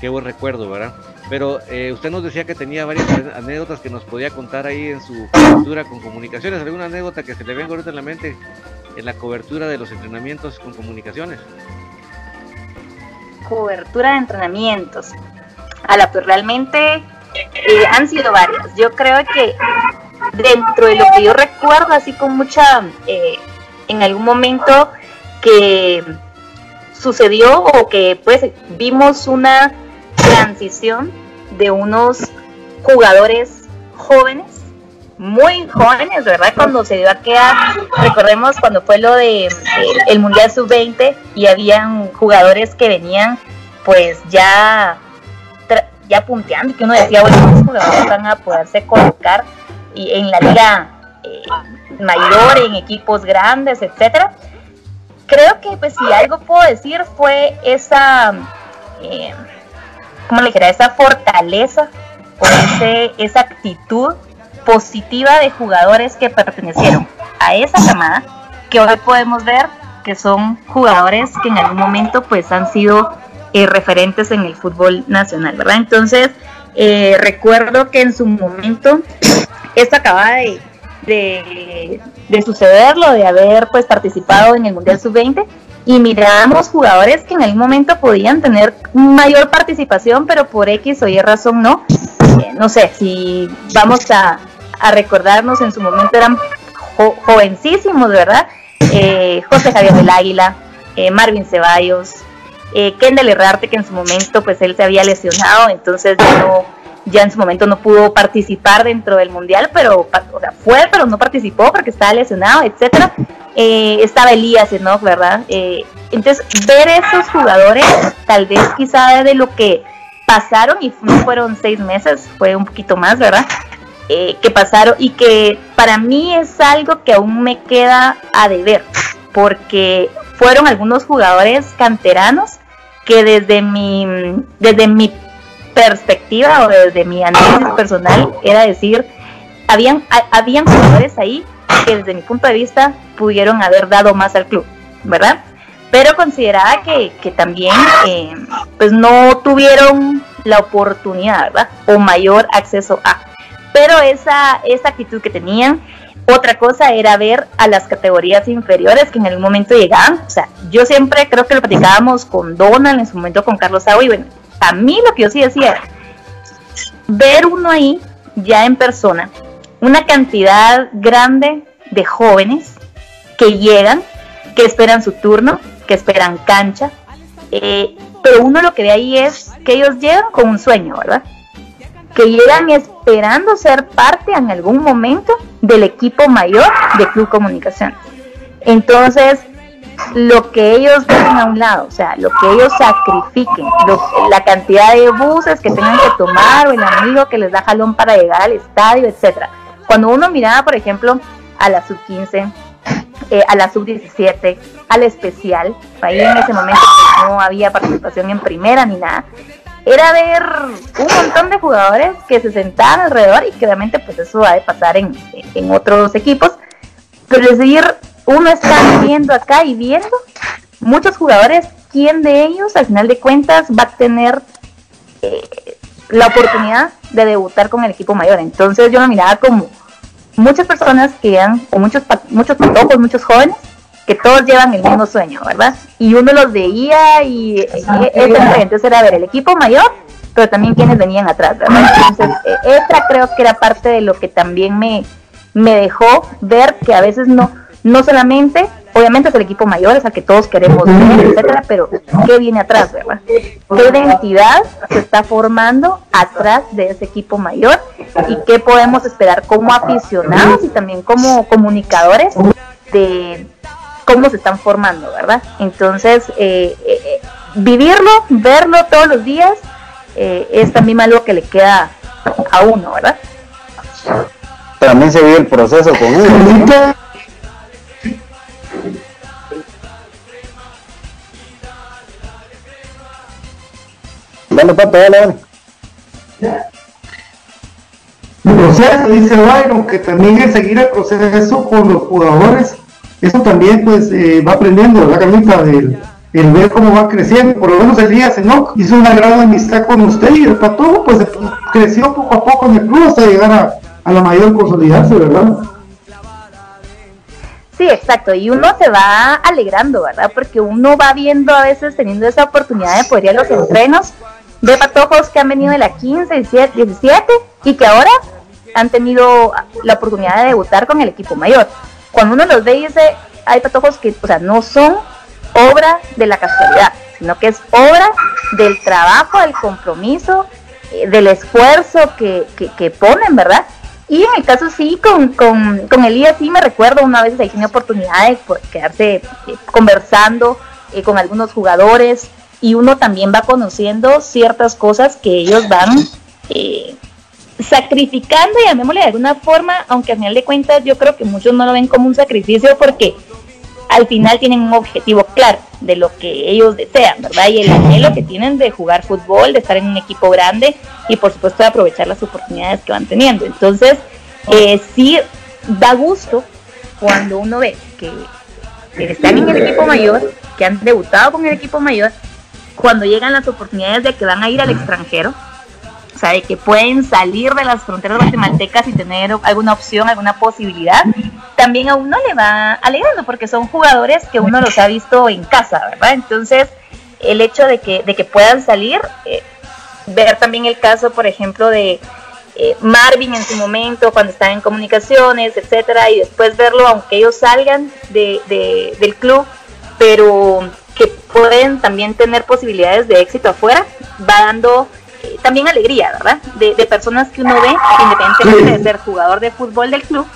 qué buen recuerdo, ¿verdad? Pero eh, usted nos decía que tenía varias anécdotas que nos podía contar ahí en su cobertura con comunicaciones. ¿Alguna anécdota que se le venga ahorita en la mente en la cobertura de los entrenamientos con comunicaciones? Cobertura de entrenamientos. A la pues realmente eh, han sido varias. Yo creo que dentro de lo que yo recuerdo, así con mucha, eh, en algún momento que sucedió o que pues vimos una transición de unos jugadores jóvenes, muy jóvenes, ¿verdad? Cuando se dio a quedar, recordemos cuando fue lo de, el Mundial Sub-20 y habían jugadores que venían pues ya ya punteando, que uno decía, bueno, estos jugadores van a poderse colocar y en la liga eh, mayor, en equipos grandes, etcétera. Creo que pues si algo puedo decir fue esa eh, como le dijera, esa fortaleza o esa actitud positiva de jugadores que pertenecieron a esa camada, que hoy podemos ver que son jugadores que en algún momento pues han sido eh, referentes en el fútbol nacional, ¿verdad? Entonces, eh, recuerdo que en su momento esto acaba de, de, de suceder, lo de haber pues participado en el Mundial Sub-20 y miramos jugadores que en algún momento podían tener mayor participación, pero por X o Y razón no. Eh, no sé, si vamos a, recordarnos, en su momento eran jovencísimos, ¿verdad? Eh, José Javier del Águila, eh, Marvin Ceballos, Kendall Herrarte, que en su momento pues él se había lesionado, entonces no, ya en su momento no pudo participar dentro del mundial, pero fue, pero no participó porque estaba lesionado, etcétera. Eh, estaba Elías Enoch, ¿verdad? Eh, entonces, ver esos jugadores, tal vez quizá de lo que pasaron, y no fueron seis meses, fue un poquito más, ¿verdad? Eh, que pasaron y que para mí es algo que aún me queda a deber, porque fueron algunos jugadores canteranos que desde mi, desde mi perspectiva o desde mi análisis personal era decir, habían, habían jugadores ahí que desde mi punto de vista pudieron haber dado más al club, ¿verdad? Pero consideraba que, que también eh, pues no tuvieron la oportunidad, ¿verdad? O mayor acceso a. Pero esa, esa actitud que tenían, otra cosa era ver a las categorías inferiores que en algún momento llegaban. O sea, yo siempre creo que lo platicábamos con Donald, en su momento con Carlos Agua, y bueno, a mí lo que yo sí decía era ver uno ahí ya en persona, una cantidad grande de jóvenes que llegan, que esperan su turno, que esperan cancha, eh, pero uno lo que ve ahí es que ellos llegan con un sueño, ¿verdad? Que llegan esperando ser parte en algún momento del equipo mayor de Club Comunicación. Entonces, lo que ellos dejen a un lado, o sea, lo que ellos sacrifiquen, la cantidad de buses que tengan que tomar o el amigo que les da jalón para llegar al estadio, etcétera. Cuando uno miraba, por ejemplo, a la sub-15, eh, a la sub-17, al especial, ahí en ese momento no había participación en primera ni nada, era ver un montón de jugadores que se sentaban alrededor y que realmente pues eso va a pasar en, en otros equipos, pero es decir, uno está viendo acá y viendo muchos jugadores, ¿quién de ellos al final de cuentas va a tener eh, la oportunidad de debutar con el equipo mayor? Entonces yo me miraba como muchas personas que eran, o muchos, muchos patojos, muchos jóvenes, que todos llevan el mismo sueño, ¿verdad? Y uno los veía y, entonces era ver el equipo mayor, pero también quienes venían atrás, ¿verdad? Entonces, eh, esta creo que era parte de lo que también me, me dejó ver que a veces no, no solamente, obviamente es el equipo mayor, es al que todos queremos ver, etcétera, pero ¿qué viene atrás, verdad? ¿Qué identidad se está formando atrás de ese equipo mayor? ¿Y qué podemos esperar como aficionados y también como comunicadores de cómo se están formando, ¿verdad? Entonces, eh, eh, vivirlo, verlo todos los días, eh, es también algo que le queda a uno, ¿verdad? También se vive el proceso con uno. Dale, papi, dale, dale. El proceso, dice Byron, que también es seguir el proceso con los jugadores. Eso también, pues, eh, va aprendiendo, la Carlita? Del, el ver cómo va creciendo. Por lo menos el día ¿no? hizo una gran amistad con usted y el pato, pues, creció poco a poco en el club hasta llegar a, a la mayor consolidarse, ¿verdad? Sí, exacto, y uno se va alegrando, ¿verdad? Porque uno va viendo a veces teniendo esa oportunidad de poder ir a los entrenos de patojos que han venido de la 15, 17 y que ahora han tenido la oportunidad de debutar con el equipo mayor. Cuando uno los ve y dice, hay patojos que, o sea, no son obra de la casualidad, sino que es obra del trabajo, del compromiso, eh, del esfuerzo que, que, ponen, ¿verdad? Y en el caso sí, con, con, con Elías sí me recuerdo una vez ahí tiene oportunidad de quedarse eh, conversando eh, con algunos jugadores, y uno también va conociendo ciertas cosas que ellos van eh, sacrificando, llamémosle de alguna forma, aunque al final de cuentas yo creo que muchos no lo ven como un sacrificio porque al final tienen un objetivo claro de lo que ellos desean, ¿verdad? Y el anhelo que tienen de jugar fútbol, de estar en un equipo grande y por supuesto de aprovechar las oportunidades que van teniendo. Entonces, eh, sí da gusto cuando uno ve que, están en el equipo mayor, que han debutado con el equipo mayor cuando llegan las oportunidades de que van a ir al extranjero, o sea, de que pueden salir de las fronteras guatemaltecas y tener alguna opción, alguna posibilidad, también a uno le va alegrando porque son jugadores que uno los ha visto en casa, ¿verdad? Entonces, el hecho de que, de que puedan salir, eh, ver también el caso, por ejemplo, de eh, Marvin en su momento, cuando estaba en comunicaciones, etcétera, y después verlo, aunque ellos salgan de, del club, pero que pueden también tener posibilidades de éxito afuera, va dando eh, también alegría, ¿verdad? De, personas que uno ve, independientemente de ser jugador de fútbol del club,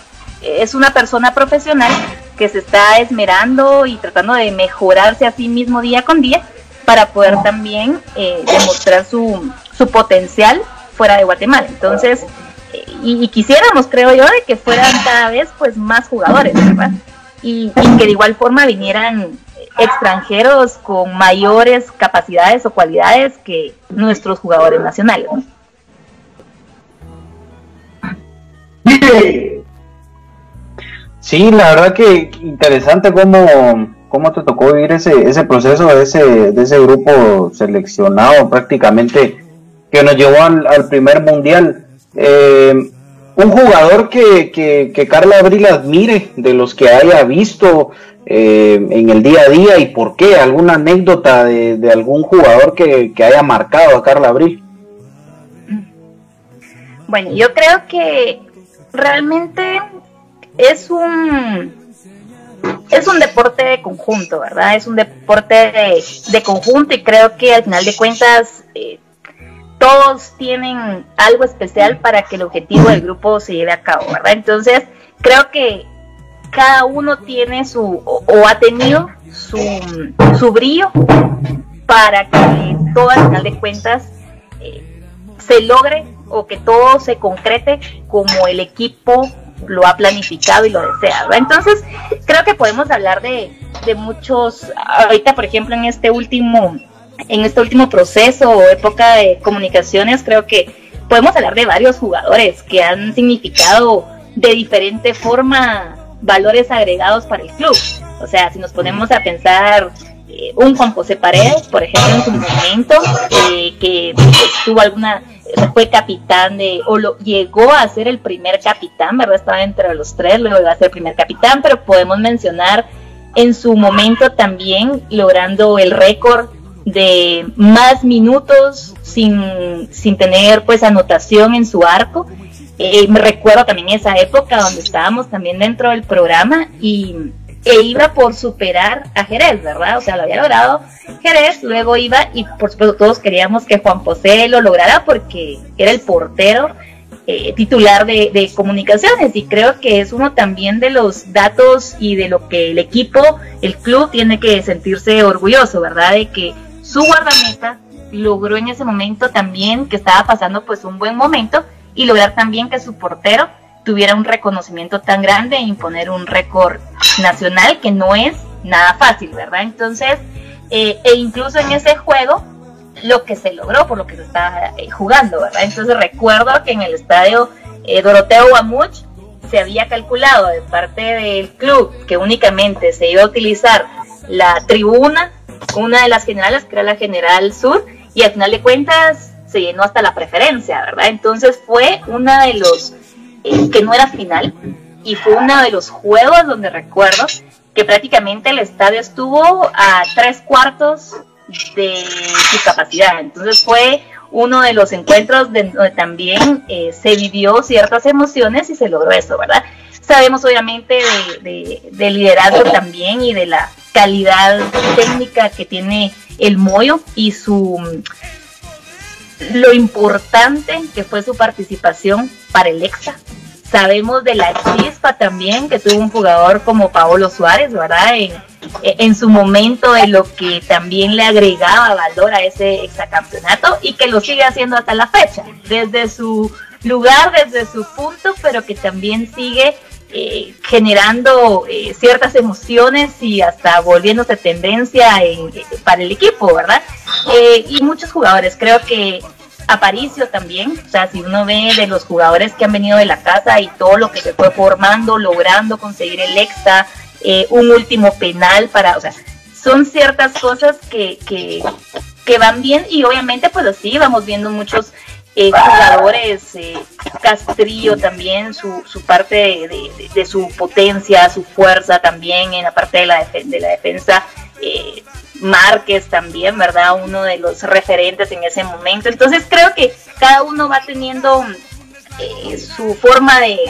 eh, es una persona profesional que se está esmerando y tratando de mejorarse a sí mismo día con día para poder también eh, demostrar su, su potencial fuera de Guatemala. Entonces, y, quisiéramos, creo yo, de que fueran cada vez pues más jugadores, ¿verdad? Y, y que de igual forma vinieran extranjeros con mayores capacidades o cualidades que nuestros jugadores nacionales. Sí, la verdad que interesante cómo, cómo te tocó vivir ese, ese proceso de ese, de ese grupo seleccionado prácticamente que nos llevó al, primer mundial. Eh, un jugador que, que, que Carla Abril admire, de los que haya visto, eh, en el día a día y por qué? ¿Alguna anécdota de, algún jugador que, haya marcado a Carla Abril? Bueno, yo creo que realmente es un es un deporte de conjunto, ¿verdad? Es un deporte de, conjunto y creo que al final de cuentas eh, todos tienen algo especial para que el objetivo del grupo se lleve a cabo, ¿verdad? Entonces, creo que cada uno tiene su, o, ha tenido su, su, brillo para que todo al final de cuentas eh, se logre o que todo se concrete como el equipo lo ha planificado y lo desea. Entonces, creo que podemos hablar de, de muchos, ahorita por ejemplo en este último, en este último proceso o época de comunicaciones, creo que podemos hablar de varios jugadores que han significado de diferente forma valores agregados para el club. O sea, si nos ponemos a pensar eh, un Juan José Paredes, por ejemplo, en su momento, eh, que tuvo alguna, fue capitán de, o lo, llegó a ser el primer capitán, ¿verdad? Estaba entre los tres, luego iba a ser el primer capitán, pero podemos mencionar en su momento también logrando el récord de más minutos sin, sin tener pues anotación en su arco eh, me recuerdo también esa época donde estábamos también dentro del programa y e iba por superar a Jerez, ¿verdad? O sea, lo había logrado Jerez, luego iba y por supuesto todos queríamos que Juan José lo lograra porque era el portero eh, titular de, de, comunicaciones y creo que es uno también de los datos y de lo que el equipo, el club tiene que sentirse orgulloso, ¿verdad? De que su guardameta logró en ese momento también que estaba pasando pues un buen momento y lograr también que su portero tuviera un reconocimiento tan grande e imponer un récord nacional que no es nada fácil, ¿verdad? Entonces, eh, e incluso en ese juego, lo que se logró por lo que se estaba eh, jugando, ¿verdad? Entonces recuerdo que en el estadio eh, Doroteo Guamuch se había calculado de parte del club que únicamente se iba a utilizar la tribuna, una de las generales, que era la General Sur, y al final de cuentas se llenó hasta la preferencia, ¿verdad? Entonces fue una de los, eh, que no era final, y fue uno de los juegos donde recuerdo que prácticamente el estadio estuvo a tres cuartos de su capacidad. Entonces fue uno de los encuentros donde también eh, se vivió ciertas emociones y se logró eso, ¿verdad? Sabemos obviamente de, de, liderazgo también y de la calidad técnica que tiene el Moyo y su lo importante que fue su participación para el EXA. Sabemos de la chispa también que tuvo un jugador como Paolo Suárez, ¿verdad? En, su momento de lo que también le agregaba valor a ese exacampeonato y que lo sigue haciendo hasta la fecha, desde su lugar, desde su punto, pero que también sigue eh, generando eh, ciertas emociones y hasta volviéndose tendencia para el equipo, ¿verdad? Eh, y muchos jugadores, creo que Aparicio también, o sea, si uno ve de los jugadores que han venido de la casa y todo lo que se fue formando, logrando conseguir el extra, un último penal para, o sea, son ciertas cosas que, que, que van bien y obviamente pues así vamos viendo muchos eh, jugadores, eh, Castrillo también, su, su parte de, su potencia, su fuerza también en la parte de la, de la defensa. Eh, Márquez también, ¿verdad? Uno de los referentes en ese momento. Entonces creo que cada uno va teniendo eh, su forma de,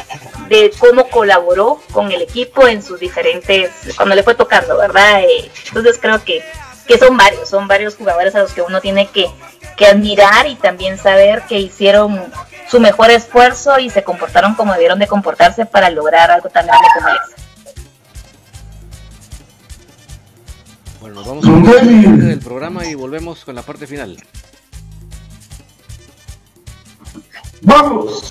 de, cómo colaboró con el equipo en sus diferentes, cuando le fue tocando, ¿verdad? entonces creo que que son varios, son varios jugadores a los que uno tiene que, que admirar y también saber que hicieron su mejor esfuerzo y se comportaron como debieron de comportarse para lograr algo tan grande como ese. Bueno, nos vamos a la parte del programa y volvemos con la parte final. ¡Vamos!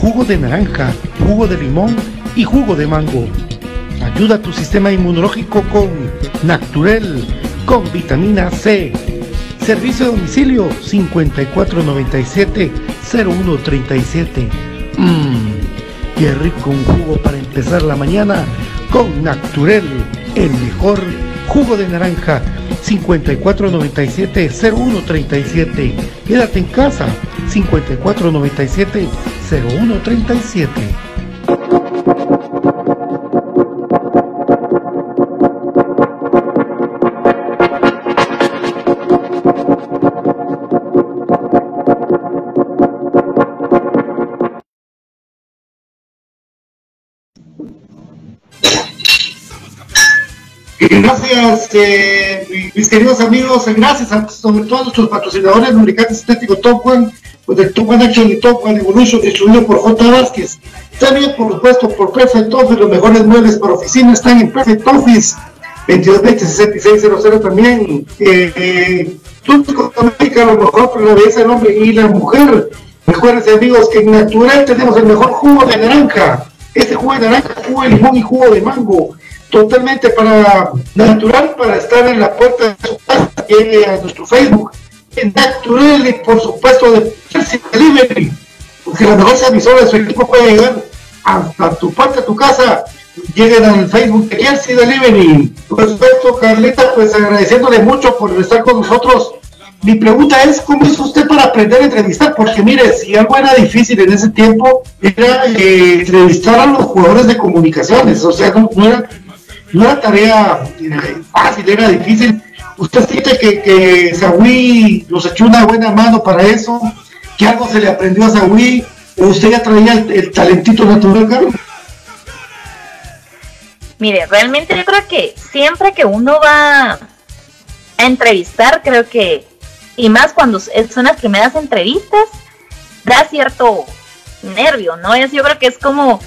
jugo de naranja, jugo de limón y jugo de mango. Ayuda a tu sistema inmunológico con Naturel, con vitamina C. Servicio de domicilio 5497-0137. Mmm, qué rico un jugo para empezar la mañana con Naturel, el mejor jugo de naranja 5497-0137. Quédate en casa 5497-0137. Gracias, eh, mis queridos amigos, gracias a, sobre todo a nuestros patrocinadores lubricantes estéticos Top One, pues de Top One Action y One Evolution, distribuido por J. Vázquez. También, por supuesto, por Perfect Office, los mejores muebles para oficina están en Perfect Office, 2220-6600 también. Eh, eh, América, lo mejor para la belleza del hombre y la mujer. Recuerden, amigos, en Natural tenemos el mejor jugo de naranja. Este jugo de naranja, jugo de limón y jugo de mango totalmente para natural para estar en la puerta de su casa, llegue a nuestro Facebook, natural y por supuesto de Delivery, porque la mejor emisora de su equipo puede llegar hasta tu puerta, tu casa, lleguen al Facebook de Jersey Delivery. Por supuesto, Carlita, pues agradeciéndole mucho por estar con nosotros. Mi pregunta es, ¿cómo hizo usted para aprender a entrevistar? Porque mire, si algo era difícil en ese tiempo, era eh, entrevistar a los jugadores de comunicaciones, o sea, no, era no era tarea fácil, era difícil. ¿Usted siente que, que Saúl nos echó una buena mano para eso? ¿Que algo se le aprendió a Saúl? ¿O usted ya traía el, talentito natural, Carlos? Mire, realmente yo creo que siempre que uno va a entrevistar, creo que, y más cuando son las primeras entrevistas, da cierto nervio, ¿no? Es, yo creo que es como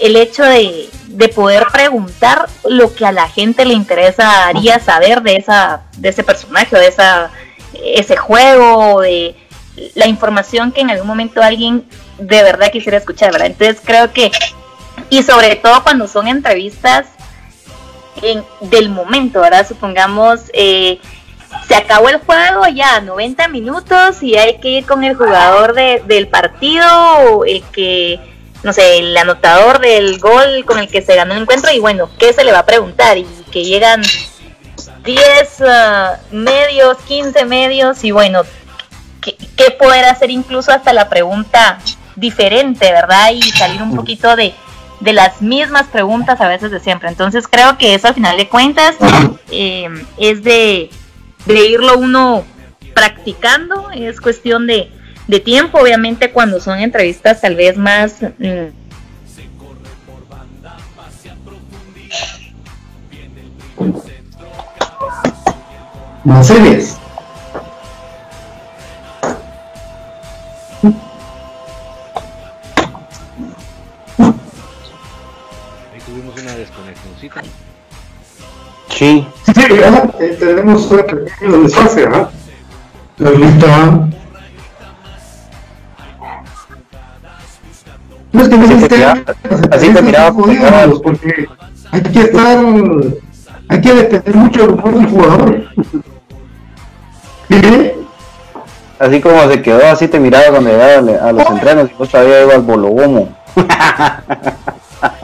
el hecho de, poder preguntar lo que a la gente le interesaría saber de esa de ese personaje o de esa ese juego de la información que en algún momento alguien de verdad quisiera escuchar, ¿verdad? Entonces creo que y sobre todo cuando son entrevistas en, del momento, ¿verdad? Supongamos eh, se acabó el juego ya 90 minutos y hay que ir con el jugador de, del partido, el que no sé, el anotador del gol con el que se ganó el encuentro y bueno, ¿qué se le va a preguntar? Y que llegan 10 medios, 15 medios y bueno, ¿qué, ¿qué, poder hacer incluso hasta la pregunta diferente, ¿verdad? Y salir un poquito de, de las mismas preguntas a veces de siempre. Entonces creo que eso al final de cuentas eh, es de, de, irlo uno practicando, es cuestión de, de, tiempo, obviamente cuando son entrevistas tal vez más... Mm, más serias. desconexioncita. Sí. Sí, eh, tenemos un pequeño desfase, ¿verdad? Ahorita. No es que no Así te miraba- así te miraba cada- porque hay que estar, hay que depender mucho del humor del jugador. ¿Sí? Así como se quedó, así te miraba cuando llegaba a los entrenos y vos todavía iba al bologomo.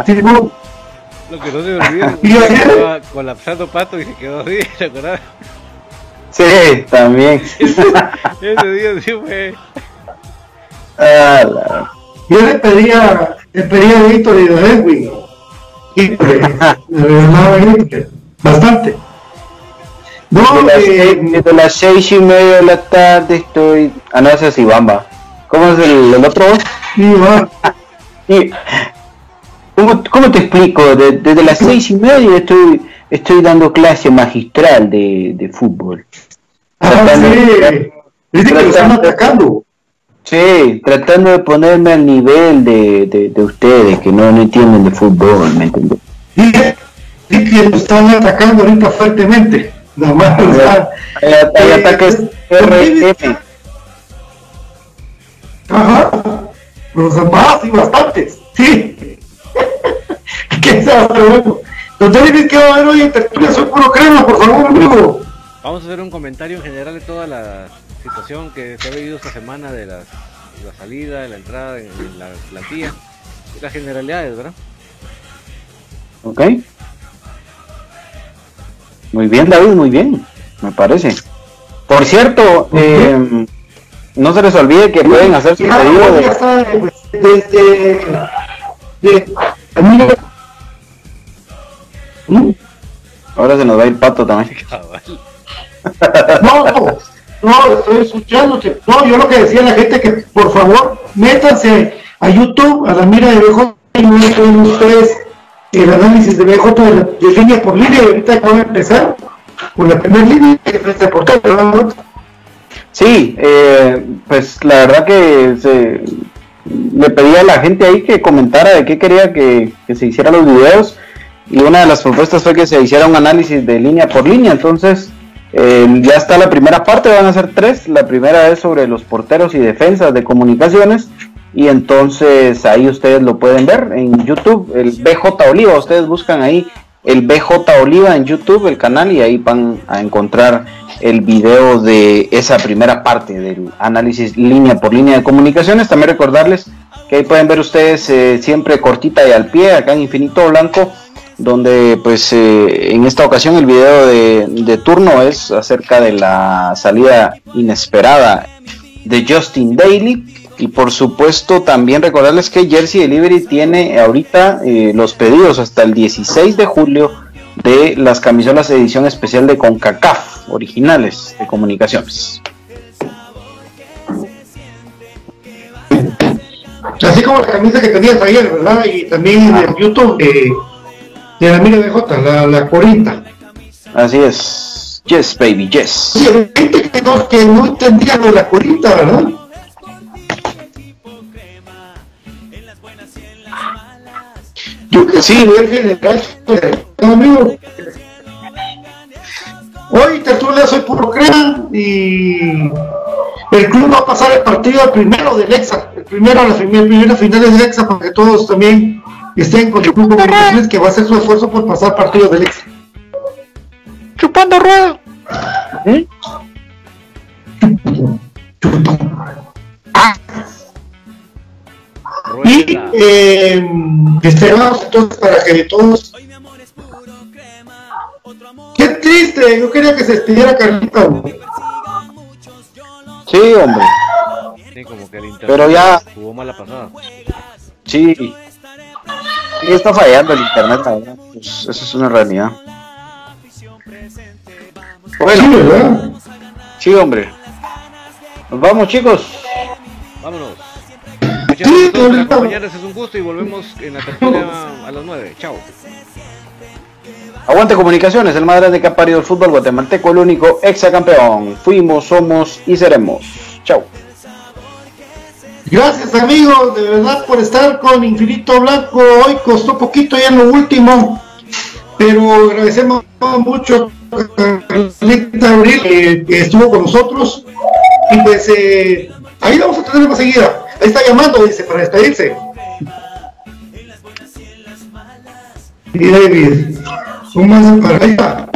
Sí, no, Lo que no se olvida estaba colapsando pato y se quedó así, ¿te acordás? Sí, también. Ese día sí fue. Ah, la- Yo le pedía, le pedía a Víctor y a Edwin. Y eh, bastante. No, Desde las, eh, seis, desde las seis y media de la tarde estoy. Ah, no, ese es va. ¿Cómo es el, el otro? sí. ¿Cómo, cómo te explico? De- desde las seis y media estoy, estoy dando clase magistral de, de fútbol. Ah, sí. Dice que lo están atacando. Sí, tratando de ponerme al nivel de, de, de ustedes que no, no entienden de fútbol, ¿me entiendes? Dice, dice que lo están atacando ahorita fuertemente. Nada más. o sea, Hay, hay eh, ataques RM. Ajá. Los más y bastantes. Sí. ¿Qué se va a hacer bueno? Don David, ¿qué va a haber hoy en tertulia? Soy puro crema, por favor, amigo. Vamos a hacer un comentario en general de toda la situación que se ha vivido esta semana de las, la salida, la entrada en, en la plantilla. Las generalidades, ¿verdad? Ok. Muy bien, David, muy bien, me parece. Por cierto, eh, no se les olvide que pueden hacer su Ya, pedido de... pues, desde. De, amigo. ¿Mm? Ahora se nos va a ir pato también. Cabal. No, no, estoy escuchándote. No, yo lo que decía a la gente que por favor métanse a YouTube, a la mira de BJ y muestren ustedes el análisis de BJ de, línea por línea. Y ahorita acaba de empezar con la primera línea que portal, ¿verdad? Sí, eh, pues la verdad que se, le pedí a la gente ahí que comentara de qué quería que, que se hicieran los videos y una de las propuestas fue que se hiciera un análisis de línea por línea, entonces eh, ya está la primera parte, van a ser tres, la primera es sobre los porteros y defensas de comunicaciones. Y entonces ahí ustedes lo pueden ver en YouTube, el BJ Oliva, ustedes buscan ahí el BJ Oliva en YouTube, el canal, y ahí van a encontrar el video de esa primera parte del análisis línea por línea de comunicaciones. También recordarles que ahí pueden ver ustedes eh, siempre cortita y al pie, acá en Infinito Blanco, donde pues eh, en esta ocasión el video de, turno es acerca de la salida inesperada de Justin Daly. Y por supuesto también recordarles que Jersey Delivery tiene ahorita eh, los pedidos hasta el 16 de julio de las camisolas de edición especial de CONCACAF, originales de comunicaciones. Así como la camisa que tenías ayer, ¿verdad? Y también en YouTube eh, de la mira BJ, la, la 40. Así es. Yes, baby, yes. Hay gente que no, que no entendía lo de la 40, ¿verdad? Yo que sí, nivel general, amigo. Hoy tertulia soy puro crema y el club va a pasar el partido primero del Exa, el primero a las prim- primeras finales del Exa para que todos también estén con el club de comunicaciones que va a hacer su esfuerzo por pasar partidos del Exa. Chupando rueda. ¿Eh? Y Rueda. eh, esperamos entonces para que todos Qué triste, yo quería que se despidiera Carlita. Sí, hombre. Sí, como que el Pero ya- jugó mala pasada. Sí. Sí, está fallando el internet, la verdad. Pues, eso es una realidad. Sí, Bueno, ¿verdad? sí, hombre. Nos vamos, chicos. Vámonos. Muchas gracias acompañarnos, es un gusto y volvemos en la tertulia a las 9. Chao. Aguante Comunicaciones, el más grande que ha parido el fútbol guatemalteco, el único exacampeón. Fuimos, somos y seremos. Chao. Gracias amigos, de verdad por estar con Infinito Blanco. Hoy costó poquito ya en lo último, pero agradecemos mucho a Carlita Abril que estuvo con nosotros. Y pues eh, ahí vamos a tener más seguida. Ahí está llamando, dice, para despedirse. Y David, un más para allá.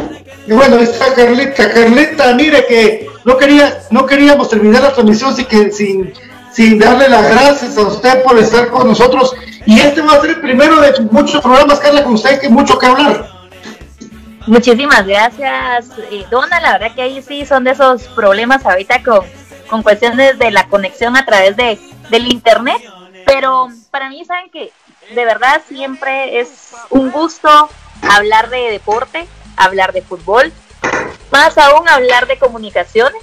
Y bueno, ahí está Carlita, Carlita, mire que no quería, no queríamos terminar la transmisión sin que sin, sin darle las gracias a usted por estar con nosotros. Y este va a ser el primero de muchos programas, Carla, con usted que mucho que hablar. Muchísimas gracias, eh, Dona. La verdad que ahí sí son de esos problemas ahorita con, con cuestiones de la conexión a través de, del internet. Pero para mí, saben que de verdad siempre es un gusto hablar de deporte, hablar de fútbol, más aún hablar de comunicaciones.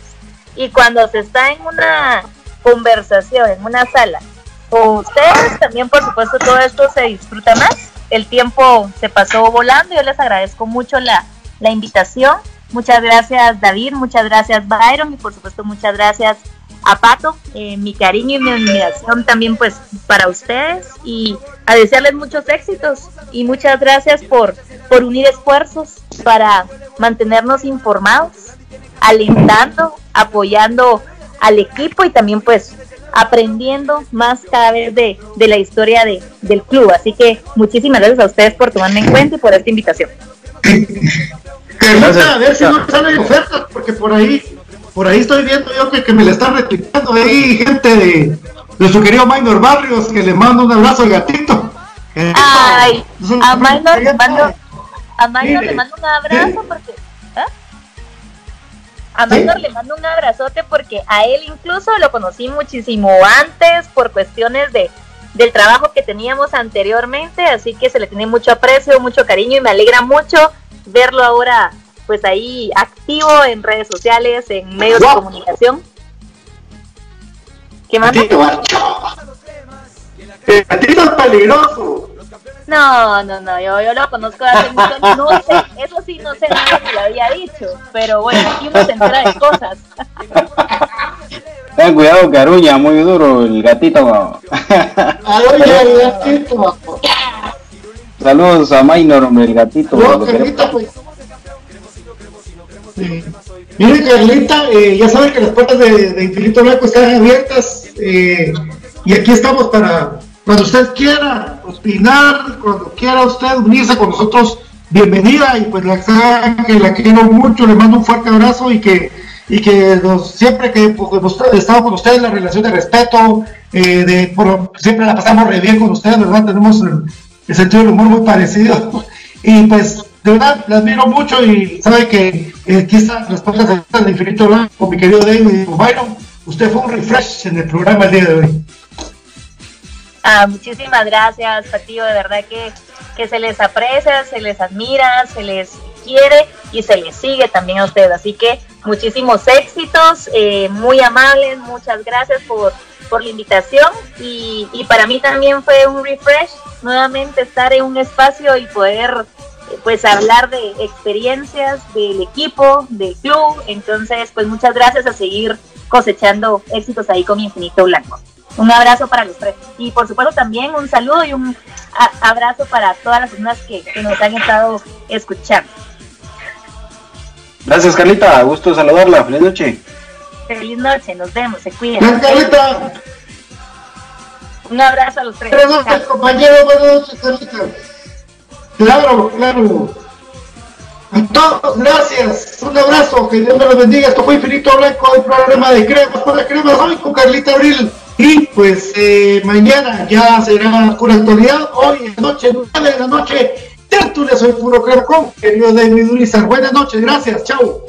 Y cuando se está en una conversación, en una sala, con ustedes, también por supuesto todo esto se disfruta más. El tiempo se pasó volando, yo les agradezco mucho la, la invitación. Muchas gracias David, muchas gracias Byron y por supuesto muchas gracias a Pato. Eh, mi cariño y mi admiración también pues para ustedes y a desearles muchos éxitos y muchas gracias por, por unir esfuerzos para mantenernos informados, alentando, apoyando al equipo y también pues aprendiendo más cada vez de, de la historia de, del club. Así que muchísimas gracias a ustedes por tomarme en cuenta y por esta invitación. Carlita, a ver si no salen ofertas, porque por ahí, por ahí estoy viendo yo que, que me le están replicando ahí gente de, de su querido Minor Barrios, que le mando un abrazo al gatito. Eh, Ay, a Minor le mando, a Minor le mando un abrazo sí. porque a Sí. Le mando un abrazote porque a él incluso lo conocí muchísimo antes por cuestiones de del trabajo que teníamos anteriormente, así que se le tiene mucho aprecio, mucho cariño y me alegra mucho verlo ahora pues ahí activo en redes sociales, en medios de comunicación. ¿Qué más? Macho. El es peligroso. No, no, no, yo, yo lo conozco hace mucho, no sé, eso sí no sé nada que lo había dicho, pero bueno, aquí uno se entera de cosas. Ten cuidado que aruña muy duro el gatito. El gatito. Saludos a Minor, hombre, el gatito. No. Carlita, pues. Sí. Mire, Carlita, eh, ya saben que las puertas de, de Infinito Blanco están abiertas eh, y aquí estamos para cuando usted quiera opinar, cuando quiera usted unirse con nosotros, bienvenida y pues la que la quiero mucho, le mando un fuerte abrazo y que y que siempre que pues, hemos estado con ustedes la relación de respeto, eh, de siempre la pasamos re bien con ustedes, ¿verdad? Tenemos el, sentido del humor muy parecido y pues de verdad la admiro mucho y sabe que eh, están las puertas de- del infinito blanco, mi querido David Byron, usted fue un refresh en el programa el día de hoy. Ah, muchísimas gracias, Patillo, de verdad que, que se les aprecia, se les admira, se les quiere y se les sigue también a ustedes. Así que muchísimos éxitos, eh, muy amables, muchas gracias por, por la invitación y, y para mí también fue un refresh nuevamente estar en un espacio y poder pues hablar de experiencias del equipo, del club. Entonces, pues muchas gracias a seguir cosechando éxitos ahí con infinito blanco. Un abrazo para los tres. Y por supuesto también un saludo y un abrazo para todas las personas que, que nos han estado escuchando. Gracias, Carlita. Gusto saludarla. Feliz noche. Feliz noche, nos vemos, se cuidan. Gracias, Carlita. Un abrazo a los tres. Buenas noches, Chao. compañero. Buenas noches, Carlita. Claro, claro. A todos, gracias. Un abrazo. Que Dios me los bendiga. Esto fue Infinito Blanco, el programa de Cremas para Cremas hoy con Carlita Abril. Y pues eh, mañana ya será pura actualidad. Hoy en noche, 9 de la noche, Tertulia, soy puro con querido David Urizar. Buenas noches, gracias, chao.